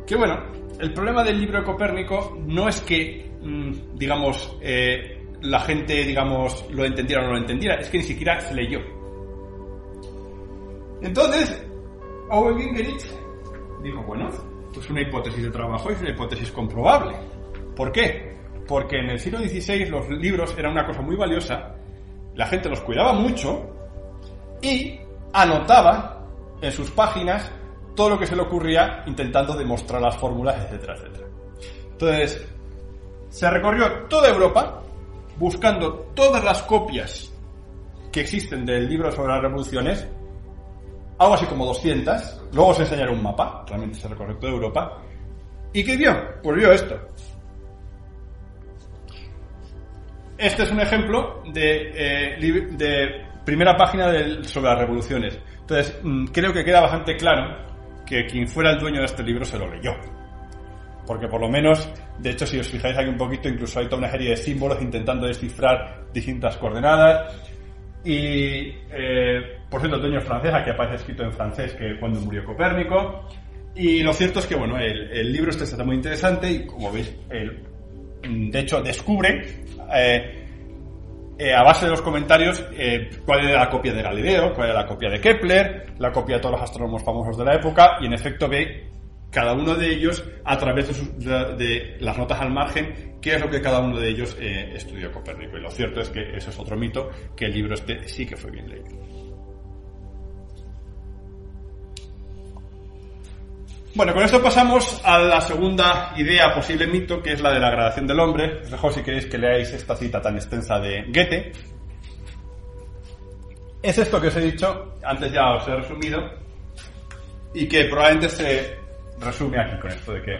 que bueno, el problema del libro de Copérnico no es que, mm, digamos, eh, la gente, digamos, lo entendiera o no lo entendiera, es que ni siquiera se leyó. Entonces, Owen Gingerich dijo, bueno, pues una hipótesis de trabajo es una hipótesis comprobable. ¿Por qué? Porque en el siglo XVI los libros eran una cosa muy valiosa, la gente los cuidaba mucho y anotaba en sus páginas todo lo que se le ocurría intentando demostrar las fórmulas, etcétera, etcétera. Entonces, se recorrió toda Europa buscando todas las copias que existen del libro sobre las revoluciones, algo así como 200, luego se enseñaron un mapa, realmente se recorrió toda Europa, ¿y qué vio? Pues vio esto. Este es un ejemplo de, eh, primera página sobre las revoluciones. Entonces, mm, creo que queda bastante claro que quien fuera el dueño de este libro se lo leyó. Porque por lo menos, de hecho, si os fijáis aquí un poquito, incluso hay toda una serie de símbolos intentando descifrar distintas coordenadas. Y, eh, por cierto, el dueño es francés, aquí aparece escrito en francés que cuando murió Copérnico. Y lo cierto es que, bueno, el, libro este está muy interesante y, como veis, de hecho, descubre eh, eh, a base de los comentarios cuál era la copia de Galileo, cuál era la copia de Kepler, la copia de todos los astrónomos famosos de la época, y en efecto ve cada uno de ellos a través de, las notas al margen qué es lo que cada uno de ellos eh, estudió Copérnico. Y lo cierto es que eso es otro mito, que el libro este sí que fue bien leído. Bueno, con esto pasamos a la segunda idea, posible mito, que es la de la gradación del hombre. Os dejo si queréis que leáis esta cita tan extensa de Goethe. Es esto que os he dicho, antes ya os he resumido, y que probablemente se resume aquí con esto de que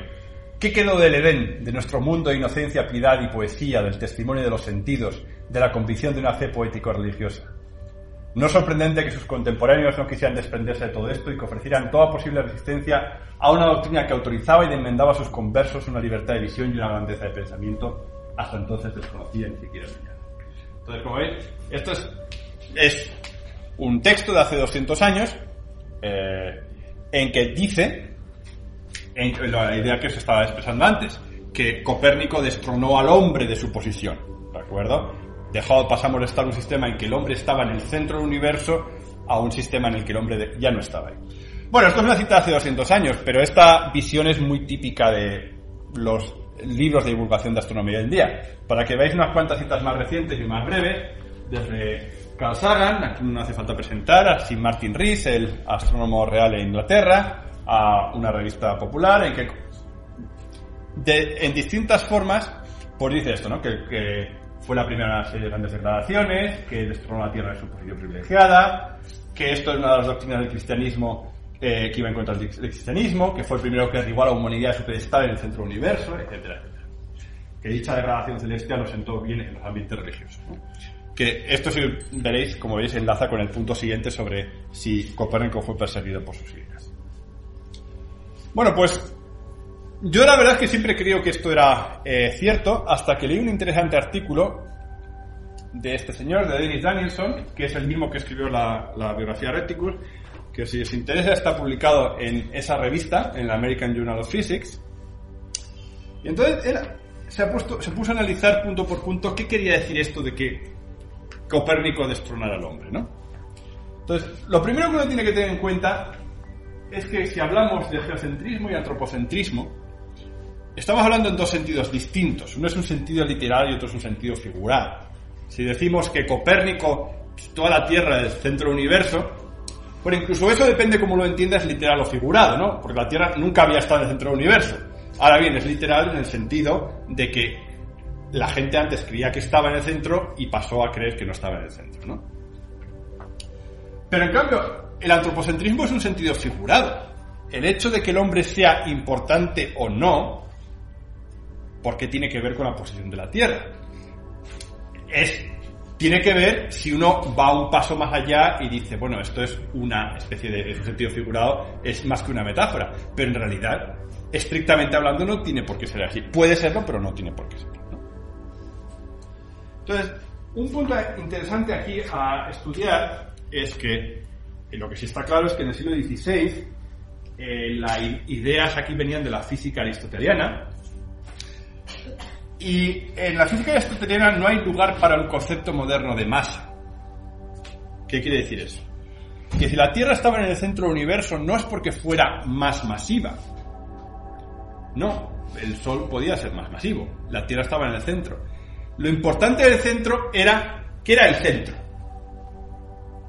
¿qué quedó del Edén, de nuestro mundo de inocencia, piedad y poesía, del testimonio de los sentidos, de la convicción de una fe poético-religiosa? No es sorprendente que sus contemporáneos no quisieran desprenderse de todo esto y que ofrecieran toda posible resistencia a una doctrina que autorizaba y enmendaba a sus conversos una libertad de visión y una grandeza de pensamiento hasta entonces desconocida ni siquiera Entonces, como veis, esto es, un texto de hace 200 años eh, en que dice, en la idea que se estaba expresando antes, que Copérnico destronó al hombre de su posición, ¿de acuerdo? dejado, pasamos de estar un sistema en que el hombre estaba en el centro del universo a un sistema en el que el hombre ya no estaba ahí. Bueno, esto es una cita de hace 200 años, pero esta visión es muy típica de los libros de divulgación de astronomía del día. Para que veáis unas cuantas citas más recientes y más breves, desde Carl Sagan, aquí no hace falta presentar, a Sir Martin Rees, el astrónomo real de Inglaterra, a una revista popular en que en distintas formas pues dice esto, ¿no? que fue la primera serie de grandes declaraciones, que destronó la Tierra de su posición privilegiada, que esto es una de las doctrinas del cristianismo eh, que iba en contra del cristianismo, que fue el primero que derribó a la humanidad de su pedestal en el centro universo, etcétera, etcétera. Que dicha declaración celestial lo sentó bien en los ambientes religiosos. Que esto, si veréis, como veis, enlaza con el punto siguiente sobre si Copérnico fue perseguido por sus ideas. Bueno, pues yo la verdad es que siempre creo que esto era eh, cierto hasta que leí un interesante artículo de este señor, de Dennis Danielson, que es el mismo que escribió la, biografía Reticus, que si os interesa está publicado en esa revista, en la American Journal of Physics. Y entonces él se, ha puesto, se puso a analizar punto por punto qué quería decir esto de que Copérnico destronara al hombre, ¿no? Entonces, lo primero que uno tiene que tener en cuenta es que si hablamos de geocentrismo y antropocentrismo, estamos hablando en dos sentidos distintos. Uno es un sentido literal y otro es un sentido figural. Si decimos que Copérnico toda la Tierra es el centro del universo, bueno, incluso eso depende cómo lo entiendas literal o figurado, ¿no? Porque la Tierra nunca había estado en el centro del universo. Ahora bien, es literal en el sentido de que la gente antes creía que estaba en el centro y pasó a creer que no estaba en el centro, ¿no? Pero en cambio, el antropocentrismo es un sentido figurado. El hecho de que el hombre sea importante o no, porque tiene que ver con la posición de la Tierra. Es tiene que ver si uno va un paso más allá y dice, bueno, esto es una especie de, sentido figurado, es más que una metáfora, pero en realidad, estrictamente hablando, no tiene por qué ser así. Puede serlo, pero no tiene por qué serlo. Entonces, un punto interesante aquí a estudiar es que lo que sí está claro es que en el siglo XVI eh, las ideas aquí venían de la física aristoteliana, y en la física aristoteliana no hay lugar para un concepto moderno de masa. ¿Qué quiere decir eso? Que si la Tierra estaba en el centro del universo no es porque fuera más masiva. No, el Sol podía ser más masivo. La Tierra estaba en el centro. Lo importante del centro era que era el centro.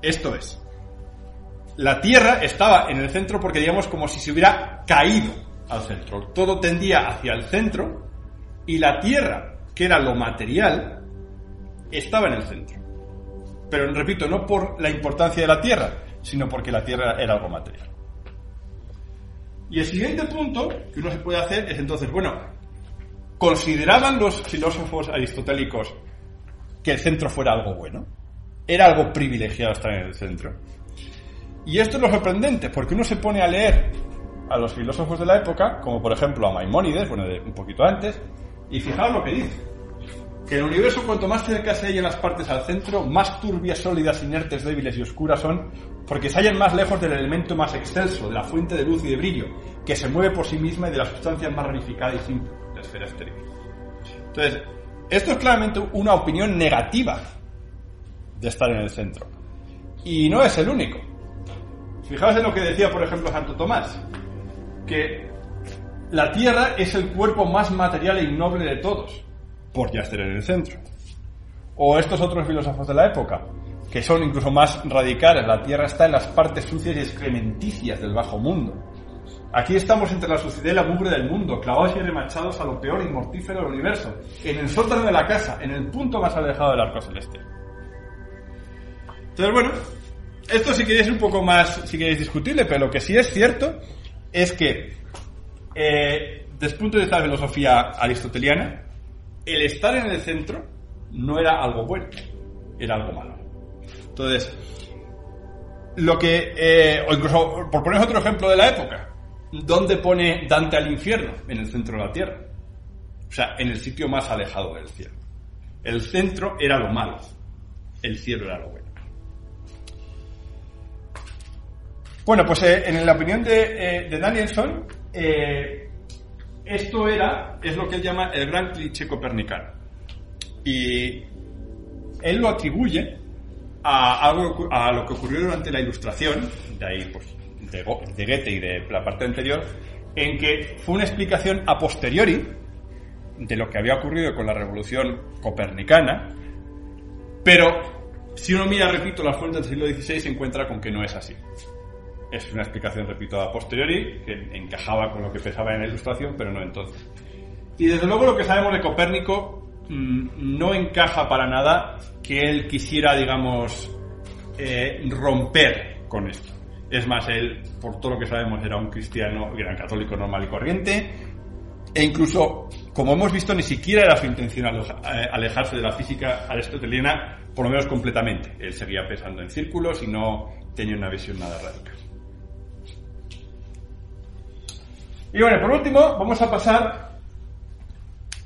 Esto es, la Tierra estaba en el centro porque digamos como si se hubiera caído al centro. Todo tendía hacia el centro y la Tierra, que era lo material, estaba en el centro. Pero repito, no por la importancia de la Tierra, sino porque la Tierra era algo material. Y el siguiente punto que uno se puede hacer es entonces, bueno, ¿consideraban los filósofos aristotélicos que el centro fuera algo bueno? ¿Era algo privilegiado estar en el centro? Y esto es lo sorprendente, porque uno se pone a leer a los filósofos de la época, como por ejemplo a Maimónides, bueno, un poquito antes, y fijaos lo que dice. Que el universo cuanto más cerca se hallen las partes al centro, más turbias, sólidas, inertes, débiles y oscuras son, porque se hallan más lejos del elemento más excelso, de la fuente de luz y de brillo, que se mueve por sí misma y de la sustancia más ramificada y simple, la esfera estéril. Entonces, esto es claramente una opinión negativa de estar en el centro. Y no es el único. Fijaos en lo que decía, por ejemplo, Santo Tomás, que la Tierra es el cuerpo más material e innoble de todos, por ya estar en el centro. O estos otros filósofos de la época, que son incluso más radicales, la Tierra está en las partes sucias y excrementicias del bajo mundo. Aquí estamos entre la suciedad y la mugre del mundo, clavados y remachados a lo peor y mortífero del universo, en el sótano de la casa, en el punto más alejado del arco celeste. Entonces, bueno, esto si queréis un poco más, si queréis discutirle, pero lo que sí es cierto es que eh, desde el punto de vista de la filosofía aristoteliana, el estar en el centro no era algo bueno, era algo malo. Entonces, lo que, eh, o incluso, por poner otro ejemplo de la época, ¿dónde pone Dante al infierno? En el centro de la tierra. O sea, en el sitio más alejado del cielo. El centro era lo malo, el cielo era lo bueno. Bueno, pues eh, en la opinión de, de Danielson, eh, esto era, es lo que él llama el gran cliché copernicano. Y él lo atribuye a, algo, a lo que ocurrió durante la ilustración, de ahí pues, de, de Goethe y de la parte anterior, en que fue una explicación a posteriori de lo que había ocurrido con la revolución copernicana, pero si uno mira, repito, las fuentes del siglo XVI se encuentra con que no es así. Es una explicación, repito, a posteriori, que encajaba con lo que pensaba en la ilustración, pero no entonces. Y desde luego lo que sabemos de Copérnico mm, no encaja para nada que él quisiera, digamos, eh, romper con esto. Es más, él, por todo lo que sabemos, era un cristiano, era un católico normal y corriente, e incluso, como hemos visto, ni siquiera era su intención eh, alejarse de la física aristoteliana, por lo menos completamente. Él seguía pensando en círculos y no tenía una visión nada radical. Y bueno, por último, vamos a pasar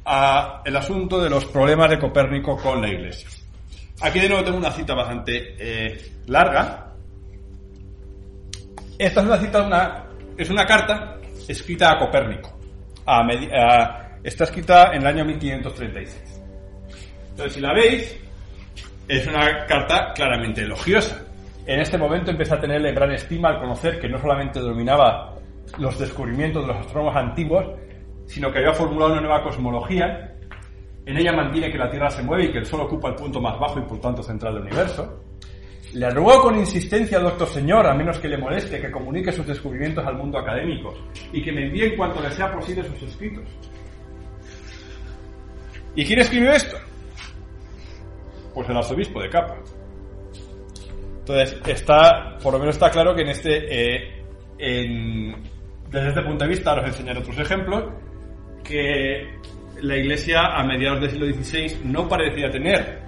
al asunto de los problemas de Copérnico con la Iglesia. Aquí de nuevo tengo una cita bastante eh, larga, Esta es una cita, una, es una carta escrita a Copérnico. A a- está escrita en el año 1536. Entonces, si la veis, es una carta claramente elogiosa. En este momento empieza a tenerle gran estima al conocer que no solamente dominaba los descubrimientos de los astrónomos antiguos, sino que había formulado una nueva cosmología. En ella mantiene que la Tierra se mueve y que el Sol ocupa el punto más bajo y por tanto central del universo. Le ruego con insistencia al doctor señor, a menos que le moleste, que comunique sus descubrimientos al mundo académico y que me envíe en cuanto le sea posible sus escritos. ¿Y quién escribió esto? Pues el arzobispo de Capa. Entonces, está, por lo menos está claro que en este, eh, en- desde este punto de vista, ahora os enseñaré otros ejemplos, que la Iglesia a mediados del siglo XVI no parecía tener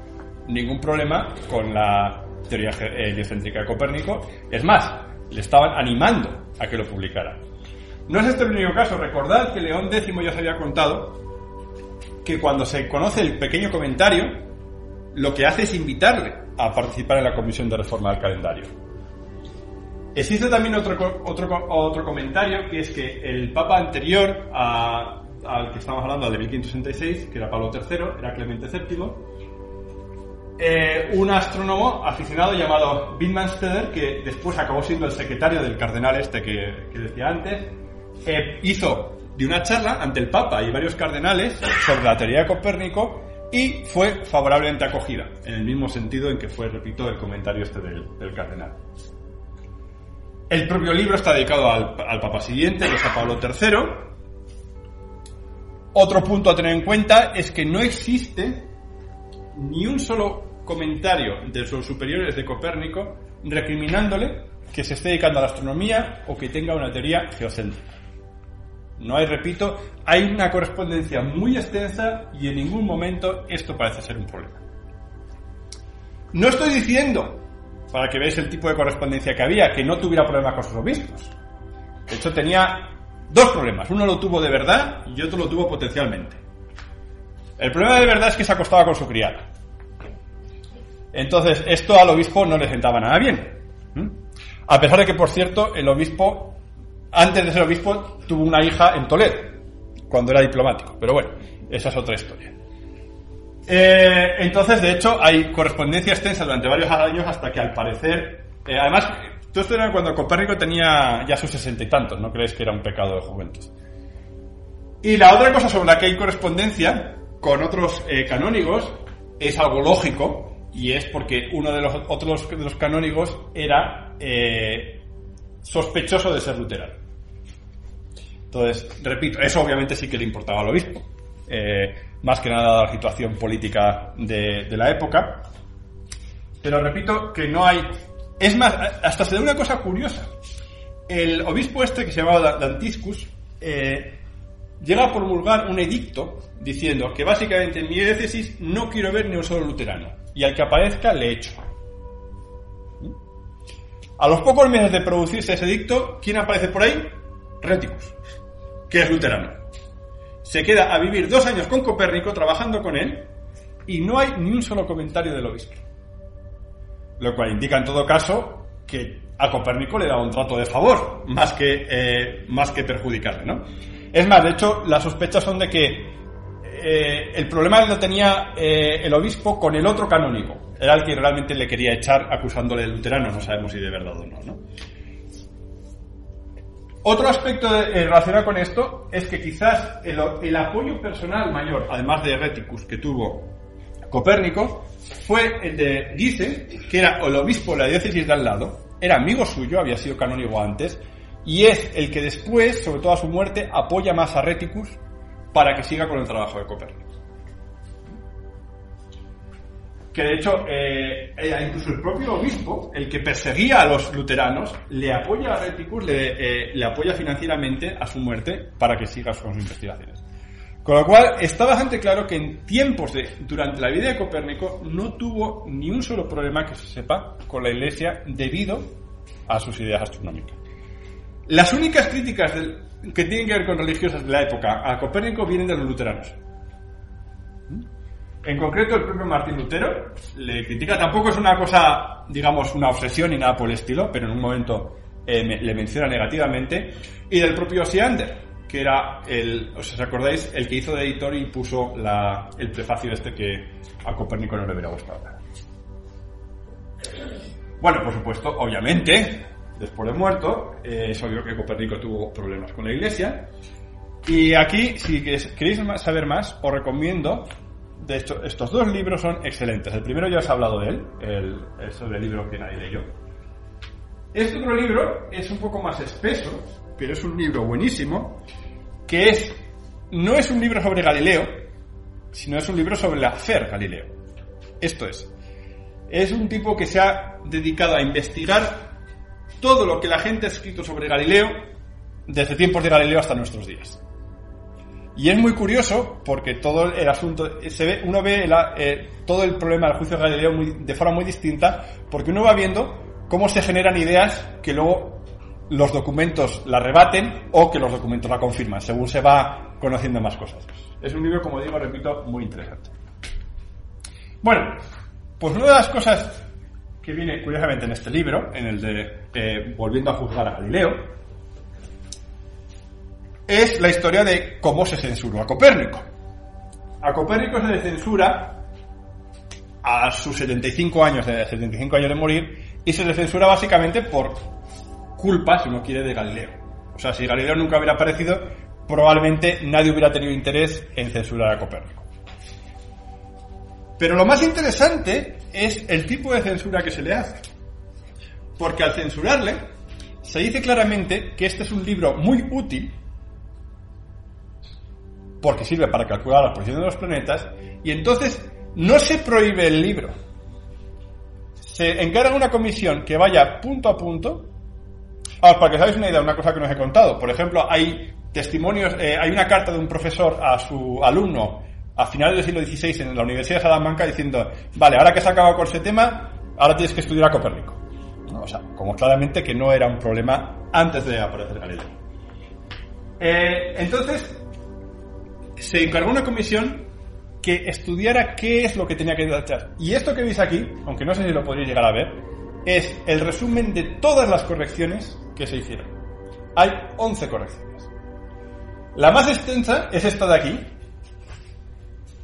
ningún problema con la teoría ge- eh, heliocéntrica de Copérnico. Es más, le estaban animando a que lo publicara. No es este el único caso. Recordad que León X ya os había contado que cuando se conoce el pequeño comentario, lo que hace es invitarle a participar en la comisión de reforma del calendario. Existe también otro, otro, otro comentario, que es que el papa anterior a- al que estamos hablando, al de 1566, que era Pablo III, era Clemente VII, eh, un astrónomo aficionado llamado Wittmann-Steder, que después acabó siendo el secretario del cardenal este que, que decía antes, eh, hizo de una charla ante el Papa y varios cardenales sobre la teoría de Copérnico y fue favorablemente acogida, en el mismo sentido en que fue, repito, el comentario este del, del cardenal. El propio libro está dedicado al, al Papa siguiente, que es Pablo III. Otro punto a tener en cuenta es que no existe ni un solo comentario de los superiores de Copérnico recriminándole que se esté dedicando a la astronomía o que tenga una teoría geocéntrica. No hay, repito, hay una correspondencia muy extensa y en ningún momento esto parece ser un problema. No estoy diciendo, para que veáis el tipo de correspondencia que había, que no tuviera problemas con sus obispos. De hecho, tenía dos problemas. Uno lo tuvo de verdad y otro lo tuvo potencialmente. El problema de verdad es que se acostaba con su criada. Entonces, esto al obispo no le sentaba nada bien. A pesar de que, por cierto, el obispo, antes de ser obispo, tuvo una hija en Toledo, cuando era diplomático. Pero bueno, esa es otra historia. Eh, entonces, de hecho, hay correspondencia extensa durante varios años hasta que al parecer... eh, además, todo esto era cuando Copérnico tenía ya sus sesenta y tantos, no creéis que era un pecado de juventud. Y la otra cosa sobre la que hay correspondencia con otros eh, canónigos es algo lógico, y es porque uno de los otros canónigos era sospechoso de ser luterano. Entonces, repito, eso obviamente sí que le importaba al obispo, más que nada la situación política de, la época. Pero repito que no hay... Es más, hasta se da una cosa curiosa. El obispo este que se llamaba Dantiscus eh, llega a promulgar un edicto diciendo que básicamente en mi diócesis no quiero ver ni un solo luterano y al que aparezca le echo. A los pocos meses de producirse ese edicto, ¿quién aparece por ahí? Reticus, que es luterano. Se queda a vivir dos años con Copérnico trabajando con él y no hay ni un solo comentario del obispo. Lo cual indica en todo caso que a Copérnico le da un trato de favor, más que, eh, más que perjudicarle, ¿no? Es más, de hecho, las sospechas son de que eh, el problema lo tenía eh, el obispo con el otro canónigo. Era el que realmente le quería echar acusándole de luterano, no sabemos si de verdad o no, ¿no? Otro aspecto eh, relacionado con esto es que quizás el, apoyo personal mayor, además de Reticus, que tuvo Copérnico, fue el de Gize, que era el obispo de la diócesis de al lado, era amigo suyo, había sido canónigo antes, y es el que después, sobre todo a su muerte, apoya más a Reticus para que siga con el trabajo de Copérnico. Que de hecho, eh, eh, incluso el propio obispo, el que perseguía a los luteranos, le apoya a Reticus, eh, le apoya financieramente a su muerte para que siga con sus investigaciones. Con lo cual, está bastante claro que en tiempos de, durante la vida de Copérnico, no tuvo ni un solo problema que se sepa con la Iglesia debido a sus ideas astronómicas. Las únicas críticas que tienen que ver con religiosas de la época a Copérnico vienen de los luteranos. En concreto, el propio Martín Lutero le critica, tampoco es una cosa, digamos, una obsesión ni nada por el estilo, pero en un momento eh, le menciona negativamente, y del propio Osiander, que era el, os acordáis, el que hizo de editor y puso el prefacio este que a Copérnico no le hubiera gustado. Bueno, por supuesto, obviamente, después de muerto, eh, es obvio que Copérnico tuvo problemas con la iglesia. Y aquí, si queréis saber más, os recomiendo estos dos libros son excelentes. El primero ya os he hablado de él, el, sobre el libro que nadie leyó. Este otro libro es un poco más espeso, pero es un libro buenísimo, que es, no es un libro sobre Galileo, sino es un libro sobre el hacer Galileo. Esto es, es un tipo que se ha dedicado a investigar todo lo que la gente ha escrito sobre Galileo desde tiempos de Galileo hasta nuestros días. Y es muy curioso porque todo el asunto, se ve, uno ve eh, todo el problema del juicio de Galileo de forma muy distinta porque uno va viendo cómo se generan ideas que luego los documentos la rebaten o que los documentos la confirman, según se va conociendo más cosas. Es un libro, como digo, repito, muy interesante. Bueno, pues una de las cosas que viene curiosamente en este libro, en el de eh, Volviendo a juzgar a Galileo, es la historia de cómo se censuró a Copérnico. A Copérnico se le censura a sus 75 años de 75 años de morir y se le censura básicamente por culpa, si uno quiere, de Galileo. O sea, si Galileo nunca hubiera aparecido, probablemente nadie hubiera tenido interés en censurar a Copérnico. Pero lo más interesante es el tipo de censura que se le hace. Porque al censurarle, se dice claramente que este es un libro muy útil porque sirve para calcular la posición de los planetas, y entonces no se prohíbe el libro. Se encarga una comisión que vaya punto a punto. Ahora, para que os hagáis una idea, una cosa que no os he contado. Por ejemplo, hay testimonios, eh, hay una carta de un profesor a su alumno a finales del siglo XVI en la Universidad de Salamanca diciendo, vale, ahora que se ha acabado con ese tema, ahora tienes que estudiar a Copérnico. O sea, como claramente que no era un problema antes de aparecer Galileo. Eh, entonces, se encargó una comisión que estudiara qué es lo que tenía que tachar. Y esto que veis aquí, aunque no sé si lo podréis llegar a ver, es el resumen de todas las correcciones que se hicieron. Hay 11 correcciones. La más extensa es esta de aquí,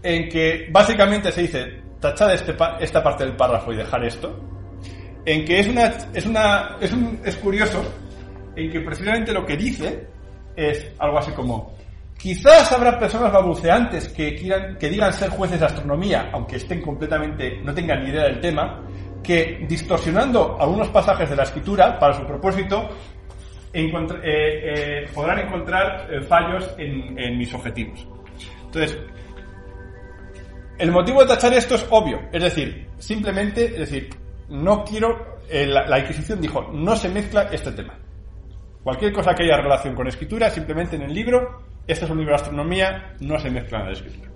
en que básicamente se dice tachar este esta parte del párrafo y dejar esto, en que es una es una es, es curioso en que precisamente lo que dice es algo así como Quizás habrá personas balbuceantes que quieran, que digan ser jueces de astronomía, aunque estén completamente, no tengan ni idea del tema, que distorsionando algunos pasajes de la escritura para su propósito, eh, eh, podrán encontrar eh, fallos en, mis objetivos. Entonces, el motivo de tachar esto es obvio, es decir, simplemente, es decir, no quiero, la, la Inquisición dijo, no se mezcla este tema. Cualquier cosa que haya relación con escritura, simplemente en el libro este es un libro de astronomía, no se mezcla en la descripción.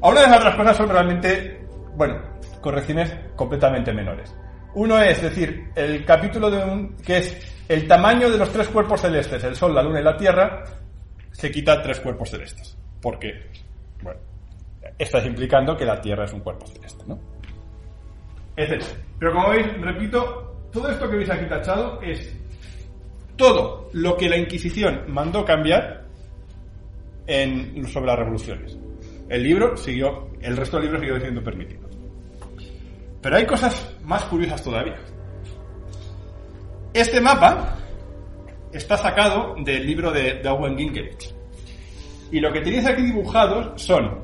Ahora de las otras cosas son realmente, bueno, correcciones completamente menores. Uno es decir, el capítulo de un, que es el tamaño de los tres cuerpos celestes, el Sol, la Luna y la Tierra, se quita tres cuerpos celestes. Porque, bueno, estás implicando que la Tierra es un cuerpo celeste, ¿no? Es Pero como veis, repito, todo esto que veis aquí tachado es todo lo que la Inquisición mandó cambiar en, sobre las revoluciones. El libro siguió, el resto del libro siguió siendo permitido. Pero hay cosas más curiosas todavía. Este mapa está sacado del libro de, Owen Gingerich. Y lo que tenéis aquí dibujados son.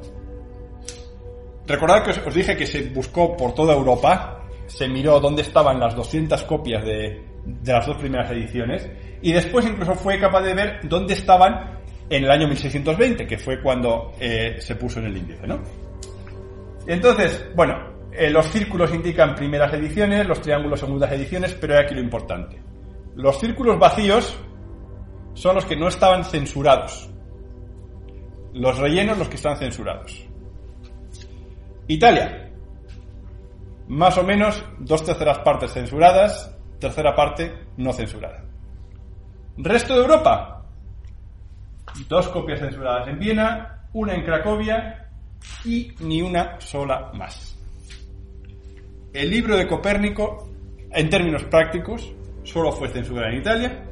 Recordad que os, dije que se buscó por toda Europa, se miró dónde estaban las 200 copias de, de las dos primeras ediciones, y después incluso fue capaz de ver dónde estaban en el año 1620, que fue cuando eh, se puso en el índice, ¿no? Entonces, bueno, eh, los círculos indican primeras ediciones, los triángulos segundas ediciones, pero hay aquí lo importante. Los círculos vacíos son los que no estaban censurados. Los rellenos los que están censurados. Italia. Más o menos dos terceras partes censuradas, tercera parte no censurada. Resto de Europa dos copias censuradas en Viena, una en Cracovia y ni una sola más. El libro de Copérnico, en términos prácticos, solo fue censurada en Italia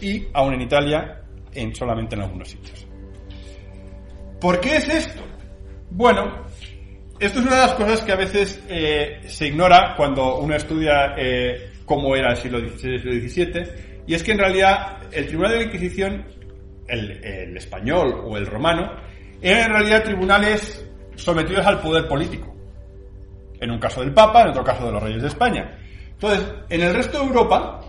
y aún en Italia en solamente en algunos sitios. ¿Por qué es esto? Bueno, esto es una de las cosas que a veces eh, se ignora cuando uno estudia eh, cómo era el siglo XVI y el siglo XVII, y es que en realidad el Tribunal de la Inquisición, el, español o el romano, eran en realidad tribunales sometidos al poder político. En un caso del Papa, en otro caso de los reyes de España. Entonces, en el resto de Europa,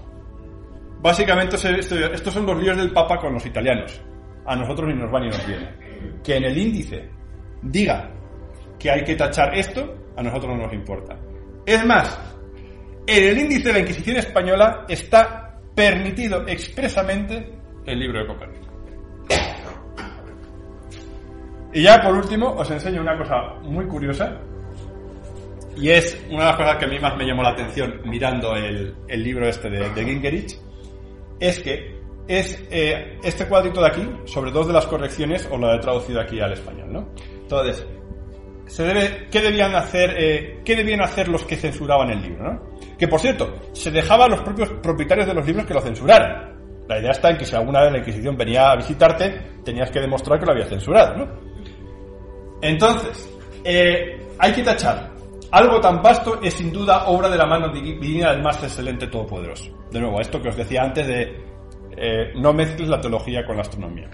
básicamente estos son los líos del Papa con los italianos. A nosotros ni nos va ni nos viene. Que en el índice diga que hay que tachar esto, a nosotros no nos importa. Es más, en el índice de la Inquisición española está permitido expresamente el libro de Copérnico. Y ya por último os enseño una cosa muy curiosa y es una de las cosas que a mí más me llamó la atención mirando el, libro este de, de Gingerich, es que es eh, este cuadrito de aquí, sobre dos de las correcciones, os lo he traducido aquí al español, ¿no? Entonces, se debe, ¿qué debían hacer, eh, qué debían hacer los que censuraban el libro, ¿no? Que por cierto, se dejaba a los propios propietarios de los libros que lo censuraran. La idea está en que si alguna vez la Inquisición venía a visitarte, tenías que demostrar que lo había censurado, ¿no? Entonces, eh, hay que tachar algo tan vasto es sin duda obra de la mano divina del más excelente todopoderoso. De nuevo, esto que os decía antes de eh, no mezcles la teología con la astronomía.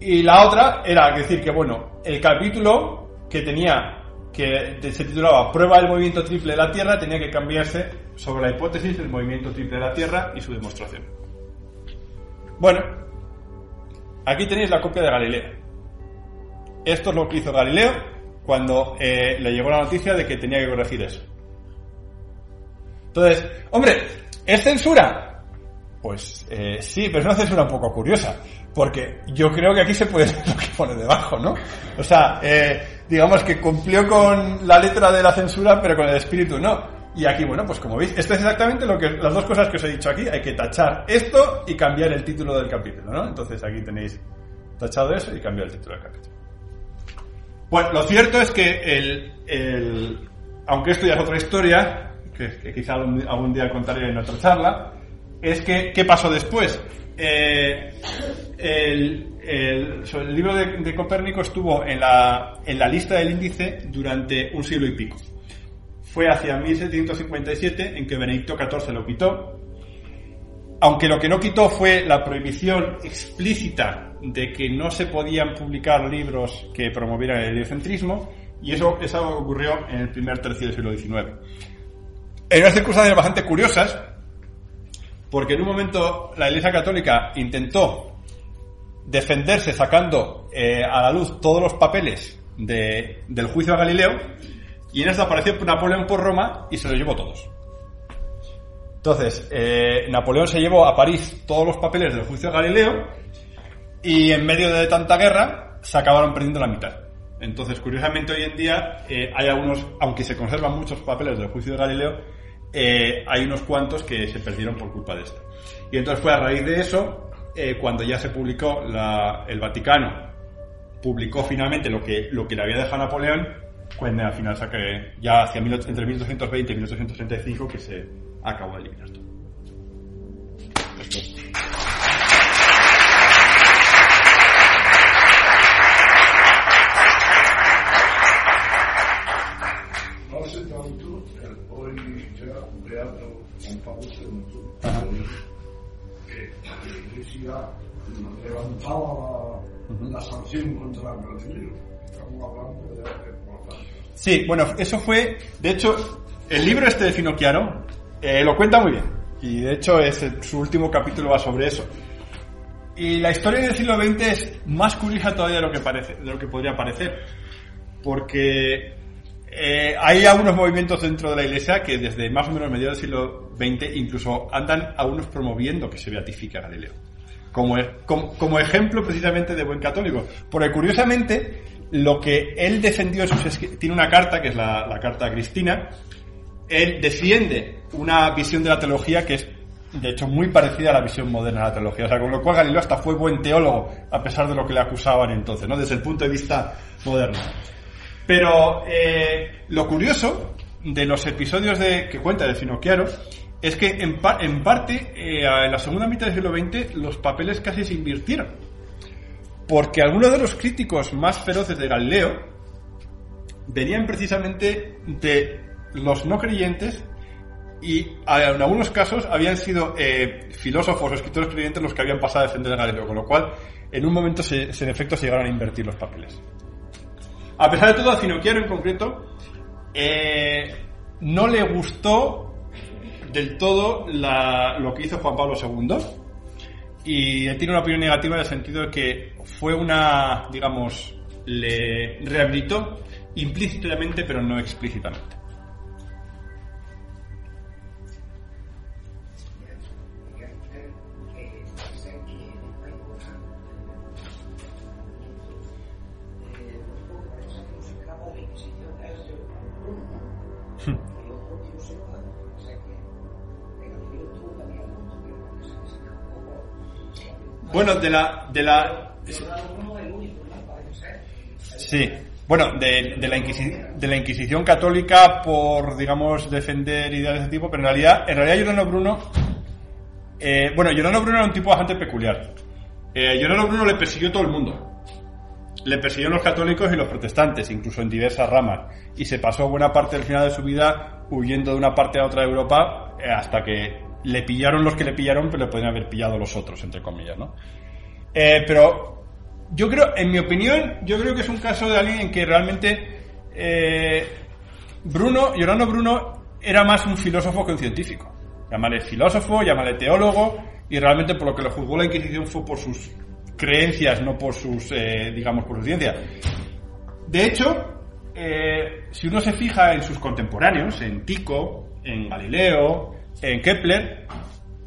Y la otra era decir que, bueno, el capítulo que tenía, que se titulaba Prueba del movimiento triple de la Tierra, tenía que cambiarse sobre la hipótesis del movimiento triple de la Tierra y su demostración. Bueno, aquí tenéis la copia de Galileo. Esto es lo que hizo Galileo cuando eh, le llegó la noticia de que tenía que corregir eso. Entonces, hombre, ¿es censura? Pues eh, sí, pero es una censura un poco curiosa, porque yo creo que aquí se puede ver lo que pone debajo, ¿no? O sea, eh, digamos que cumplió con la letra de la censura, pero con el espíritu no. Y aquí, bueno, pues como veis, esto es exactamente lo que las dos cosas que os he dicho aquí. Hay que tachar esto y cambiar el título del capítulo, ¿no? Entonces aquí tenéis tachado eso y cambiar el título del capítulo. Bueno, lo cierto es que el, aunque esto ya es otra historia, que, quizá algún, día contaré en otra charla, es que, ¿qué pasó después? Eh, el, libro de, Copérnico estuvo en la, en la lista del índice durante un siglo y pico. Fue hacia 1757 en que Benedicto XIV lo quitó, aunque lo que no quitó fue la prohibición explícita de que no se podían publicar libros que promovieran el heliocentrismo, y eso, eso ocurrió en el primer tercio del siglo XIX. En unas circunstancias bastante curiosas, porque en un momento la Iglesia Católica intentó defenderse sacando eh, a la luz todos los papeles del juicio a Galileo, y en esto apareció Napoleón por Roma y se los llevó todos. Entonces, eh, Napoleón se llevó a París todos los papeles del juicio a Galileo y en medio de tanta guerra se acabaron perdiendo la mitad. Entonces, curiosamente, hoy en día eh, hay algunos, aunque se conservan muchos papeles del juicio de Galileo, eh, hay unos cuantos que se perdieron por culpa de esto. Y entonces fue a raíz de eso, cuando ya se publicó el Vaticano, publicó finalmente lo que, lo que le había dejado Napoleón, cuando al final saque ya hacia entre 1820 y 1835 que se acabó de eliminar todo. levantaba la, sanción contra el Estamos hablando de Sí, bueno, eso fue, de hecho, el libro este de Finocchiaro eh, lo cuenta muy bien. Y de hecho es, su último capítulo va sobre eso. Y la historia del siglo XX es más curiosa todavía de lo que, parece, de lo que podría parecer. Porque eh, hay algunos movimientos dentro de la iglesia que desde más o menos mediados del siglo XX incluso andan algunos promoviendo que se beatifique a Galileo como, como, ejemplo precisamente de buen católico. Porque curiosamente, lo que él defendió tiene una carta, que es la, carta a Cristina, él defiende una visión de la teología que es de hecho muy parecida a la visión moderna de la teología. O sea, con lo cual Galileo hasta fue buen teólogo, a pesar de lo que le acusaban entonces, ¿no? Desde el punto de vista moderno. Pero eh, lo curioso de los episodios de, que cuenta de Finocchiaro es que en, parte, eh, en la segunda mitad del siglo XX, los papeles casi se invirtieron. Porque algunos de los críticos más feroces de Galileo venían precisamente de los no creyentes y en algunos casos habían sido eh, filósofos o escritores creyentes los que habían pasado a defender a Galileo, con lo cual en un momento en efecto se llegaron a invertir los papeles. A pesar de todo, a Finocchiaro en concreto eh, no le gustó del todo lo que hizo Juan Pablo II y tiene una opinión negativa en el sentido de que fue una, digamos, le rehabilitó implícitamente pero no explícitamente. Bueno, de la... De la sí. Bueno, de, de, la de la Inquisición católica por, digamos, defender ideas de ese tipo, pero en realidad, en realidad Giordano Bruno... Eh, bueno, Giordano Bruno era un tipo bastante peculiar. Eh, Giordano Bruno le persiguió todo el mundo. Le persiguió los católicos y los protestantes, incluso en diversas ramas. Y se pasó buena parte del final de su vida huyendo de una parte a otra de Europa eh, hasta que le pillaron los que le pillaron, pero le podrían haber pillado los otros, entre comillas, ¿no? Eh, pero yo creo, en mi opinión, yo creo que es un caso de alguien en que realmente eh, Bruno, Giordano Bruno, era más un filósofo que un científico. Llámale filósofo, llámale teólogo, y realmente por lo que lo juzgó la Inquisición fue por sus creencias, no por sus, eh, digamos, por su ciencia. De hecho, si uno se fija en sus contemporáneos, en Tico, en Galileo, en Kepler,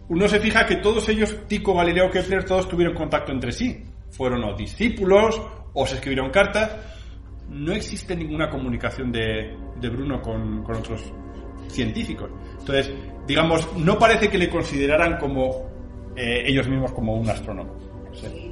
uno se fija que todos ellos, Tico, Galileo, Kepler, todos tuvieron contacto entre sí. Fueron o discípulos o se escribieron cartas. No existe ninguna comunicación de, Bruno con, otros científicos. Entonces, digamos, no parece que le consideraran como eh, ellos mismos como un astrónomo. Sí,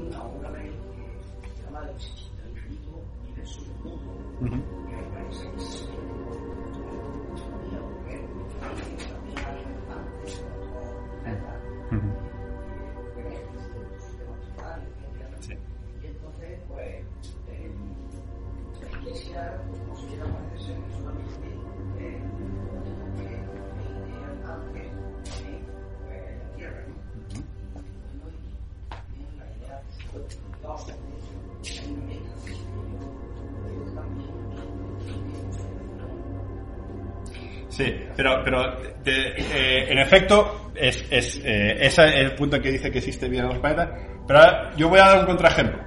pero, pero eh, en efecto, es, es, eh, ese es el punto en que dice que existe vida en los planetas. Pero yo voy a dar un contraejemplo.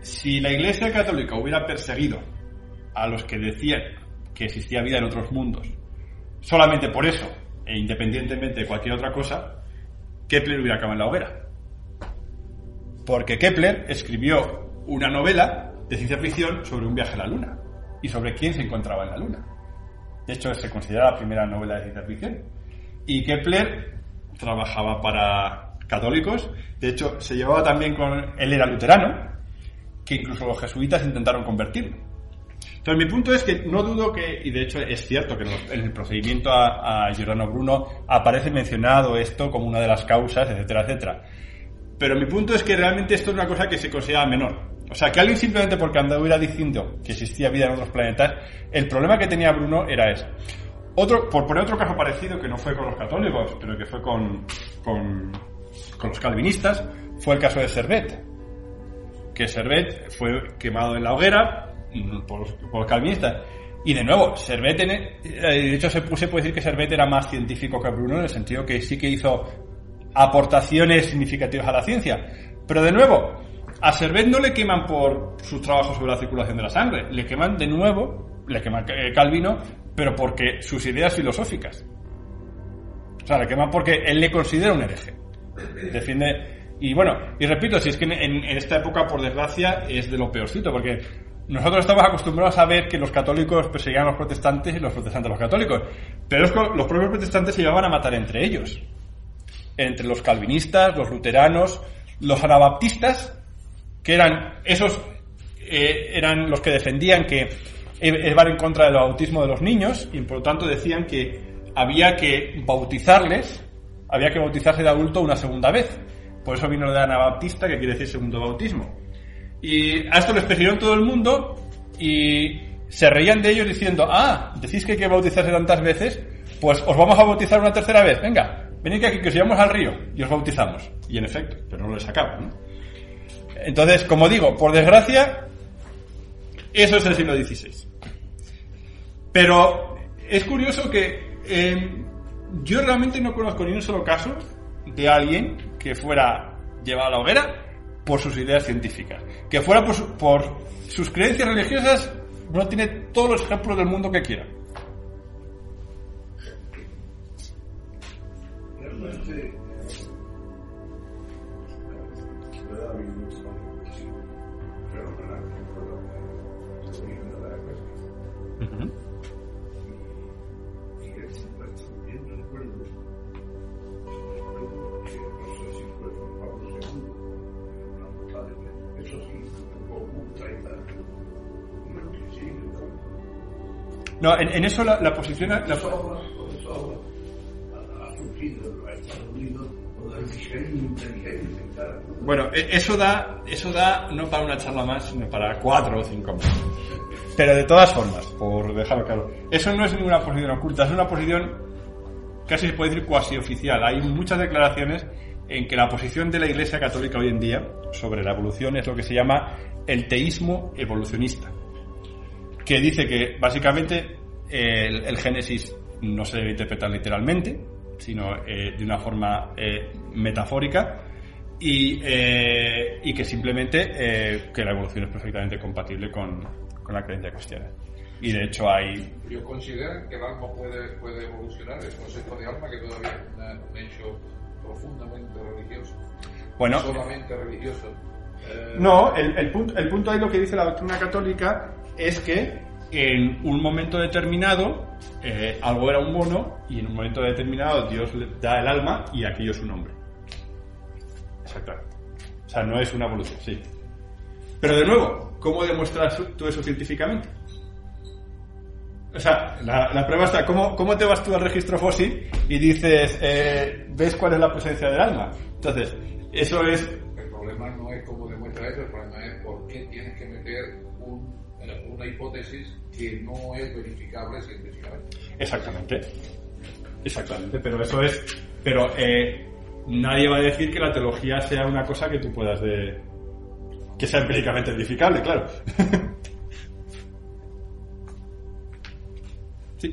Si la Iglesia Católica hubiera perseguido a los que decían que existía vida en otros mundos, solamente por eso, e independientemente de cualquier otra cosa, Kepler hubiera acabado en la hoguera. Porque Kepler escribió una novela de ciencia ficción sobre un viaje a la Luna y sobre quién se encontraba en la Luna. De hecho, se considera la primera novela de ciencia. Y Kepler trabajaba para católicos. De hecho, se llevaba también con... Él era luterano, que incluso los jesuitas intentaron convertirlo. Entonces, mi punto es que no dudo que, y de hecho es cierto que en el procedimiento a, a Giordano Bruno aparece mencionado esto como una de las causas, etcétera, etcétera. Pero mi punto es que realmente esto es una cosa que se considera menor. O sea, que alguien simplemente porque anduviera diciendo que existía vida en otros planetas, el problema que tenía Bruno era ese. Otro, por poner otro caso parecido, que no fue con los católicos, pero que fue con, con, los calvinistas, fue el caso de Servet. Que Servet fue quemado en la hoguera por, por los calvinistas. Y de nuevo, Servet, eh, de hecho se, se puede decir que Servet era más científico que Bruno, en el sentido que sí que hizo aportaciones significativas a la ciencia. Pero de nuevo, a Servet no le queman por sus trabajos sobre la circulación de la sangre, le queman de nuevo, le queman eh, Calvino, pero porque sus ideas filosóficas. O sea, le queman porque él le considera un hereje. Defiende. Y bueno, y repito, si es que en, esta época, por desgracia, es de lo peorcito, porque nosotros estamos acostumbrados a ver que los católicos perseguían a los protestantes y los protestantes a los católicos. Pero los propios protestantes se llevaban a matar entre ellos. Entre los calvinistas, los luteranos, los anabaptistas que eran esos eh, eran los que defendían que iban en contra del bautismo de los niños y por lo tanto decían que había que bautizarles, había que bautizarse de adulto una segunda vez. Por eso vino de Anabaptista, que quiere decir segundo bautismo. Y a esto les prefirieron todo el mundo y se reían de ellos diciendo, ah, decís que hay que bautizarse tantas veces, pues os vamos a bautizar una tercera vez, venga, venid aquí que os llevamos al río y os bautizamos. Y en efecto, pero no les sacaban. Entonces, como digo, por desgracia, eso es el siglo XVI. Pero es curioso que eh, yo realmente no conozco ni un solo caso de alguien que fuera llevado a la hoguera por sus ideas científicas. Que fuera por, por sus creencias religiosas, no tiene todos los ejemplos del mundo que quiera. No, en, eso la, posición... bueno, e, eso da, eso da no para una charla más, sino para cuatro o cinco más. Pero de todas formas, por dejarlo claro, eso no es ninguna posición oculta, es una posición casi se puede decir cuasi oficial. Hay muchas declaraciones en que la posición de la Iglesia Católica hoy en día sobre la evolución es lo que se llama el teísmo evolucionista que dice que básicamente el, Génesis no se debe interpretar literalmente, sino eh, de una forma eh, metafórica y, eh, y, que simplemente que la evolución es perfectamente compatible con, con, la creencia cristiana. Y de hecho hay... Yo considero que el alma puede, puede evolucionar, el concepto de alma que todavía es un hecho profundamente religioso. Bueno, solamente religioso. No, el, el, punto, el punto ahí lo que dice la doctrina católica es que en un momento determinado eh, algo era un mono y en un momento determinado Dios le da el alma y aquello es un hombre. Exactamente. O sea, no es una evolución, sí. Pero de nuevo, ¿cómo demuestras tú eso científicamente? O sea, la, prueba está, ¿cómo, ¿cómo, te vas tú al registro fósil y dices, eh, ves cuál es la presencia del alma? Entonces, eso es... El problema no es cómo demuestra eso, el problema es por qué tienes que meter una hipótesis que no es verificable científicamente. Exactamente. Exactamente, pero eso es. Pero eh, nadie va a decir que la teología sea una cosa que tú puedas de. Que sea empíricamente verificable, claro. sí.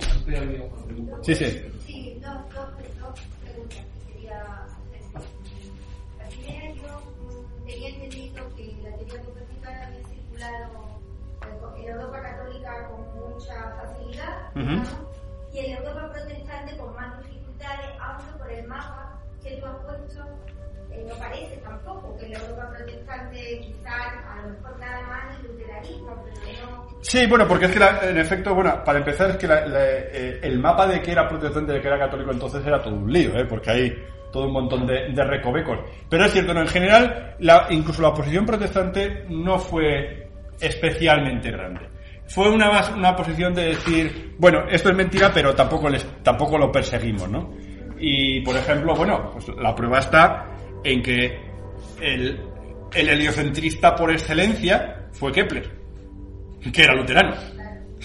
Sí, sí. Sí, dos, dos, preguntas que quería hacer. La primera, yo mm, tenía entendido que la teoría copernicana había circulado en Europa católica con mucha facilidad y en Europa protestante con más dificultades, aunque por el mapa que tú has puesto no parece tampoco que la Europa protestante quizás a lo mejor nada más el luteranismo, pero no... Sí, bueno, porque es que en efecto, bueno, para empezar es que eh, el mapa de que era protestante y de que era católico entonces era todo un lío, ¿eh? porque hay todo un montón de, recovecos. Pero es cierto, ¿no? en general, la, incluso la oposición protestante no fue especialmente grande. Fue una, una posición de decir, bueno, esto es mentira, pero tampoco, les, tampoco lo perseguimos, ¿no? Y, por ejemplo, bueno, pues la prueba está en que el, el heliocentrista por excelencia fue Kepler, que era luterano.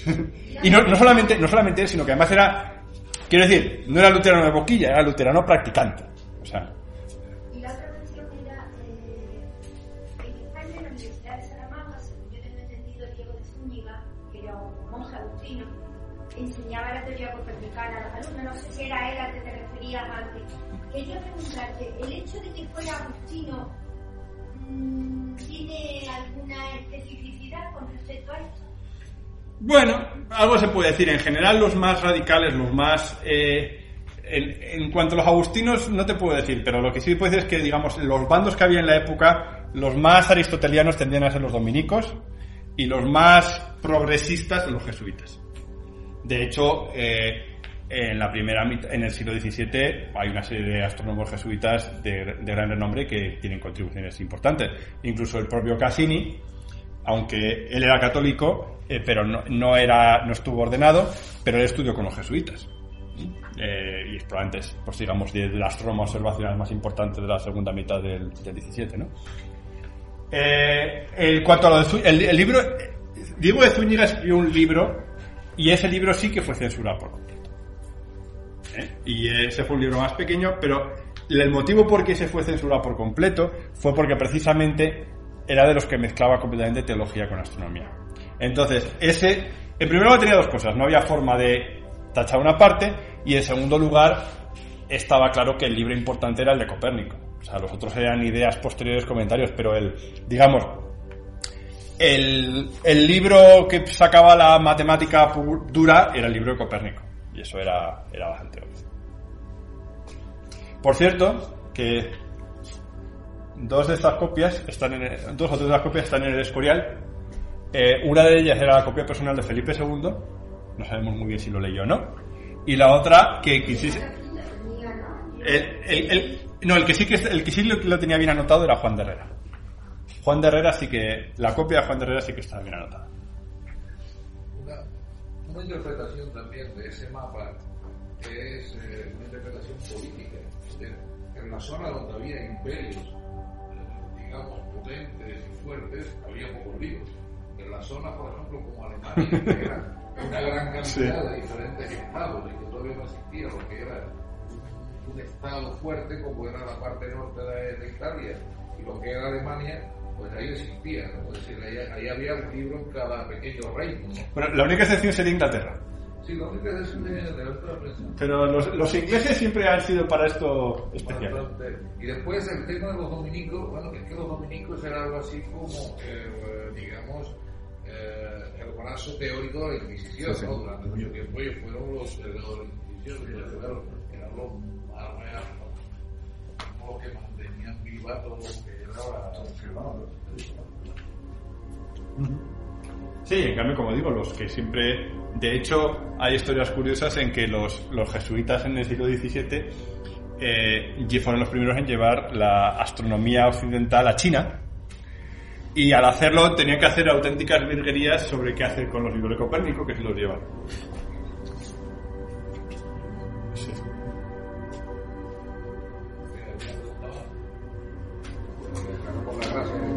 y no, no, solamente, no solamente él, sino que además era, quiero decir, no era luterano de boquilla, era luterano practicante. O sea, enseñaba la teoría copernicana a los alumnos, no sé si era él al que te referías antes. Quería preguntarte, ¿el hecho de que fuera Agustino mmm, tiene alguna especificidad con respecto a esto? Bueno, algo se puede decir. En general, los más radicales, los más... Eh, en, en, cuanto a los agustinos, no te puedo decir, pero lo que sí puedo decir es que, digamos, los bandos que había en la época, los más aristotelianos tendían a ser los dominicos y los más progresistas los jesuitas. De hecho, eh, en la primera en el siglo XVII hay una serie de astrónomos jesuitas de, gran renombre que tienen contribuciones importantes. Incluso el propio Cassini, aunque él era católico, eh, pero no, era, no estuvo ordenado, pero él estudió con los jesuitas. Eh, y es probablemente, es, pues digamos, de, de la astroma observacional más importante de la segunda mitad del, del 17, ¿no? Eh, en cuanto el, el libro, Diego de Zúñiga escribió un libro y ese libro sí que fue censurado por. ¿Eh? Y ese fue un libro más pequeño, pero el motivo por qué se fue censurado por completo fue porque precisamente era de los que mezclaba completamente teología con astronomía. Entonces, ese, en primer lugar tenía dos cosas, no había forma de tachar una parte y en segundo lugar estaba claro que el libro importante era el de Copérnico. O sea, los otros eran ideas posteriores, comentarios, pero el, digamos, el, el libro que sacaba la matemática dura era el libro de Copérnico. Y eso era, era bastante obvio. Por cierto, que dos de estas copias están en el- dos o de copias están en el Escorial. Eh, una de ellas era la copia personal de Felipe II, no sabemos muy bien si lo leyó o no. Y la otra que quisiese, el- no, el que sí que el que sí lo, lo tenía bien anotado era Juan de Herrera. Juan de Herrera sí que la copia de Juan de Herrera sí que estaba bien anotada. Una, interpretación también de ese mapa que es eh, una interpretación política. De- en la zona donde había imperios, eh, digamos, potentes y fuertes, había pocos libros. En la zona, por ejemplo, como Alemania, que era una gran cantidad Sí. de diferentes estados y que todavía no existía lo que era un, un estado fuerte como era la parte norte de, de Italia y lo que era Alemania, pues ahí existía. ¿no? Es decir, ahí, ahí había un libro en cada pequeño reino. ¿no? Bueno, la única excepción sería Inglaterra. Sí, la única es de, de la otra presión. Pero los, los ingleses siempre han sido para esto especiales. Y después el tema de los dominicos, bueno, es que los dominicos era algo así como, eh, digamos, eh, el brazo teórico de la Inquisición, Sí, sí. ¿no? Durante mucho tiempo ellos fueron los de la Inquisición, eran los los que mantenían viva todo lo que. Sí, en cambio, como digo, los que siempre... De hecho, hay historias curiosas en que los, los jesuitas en el siglo XVII eh, fueron los primeros en llevar la astronomía occidental a China y al hacerlo tenían que hacer auténticas virguerías sobre qué hacer con los libros de Copérnico, que se los llevan. por la gracia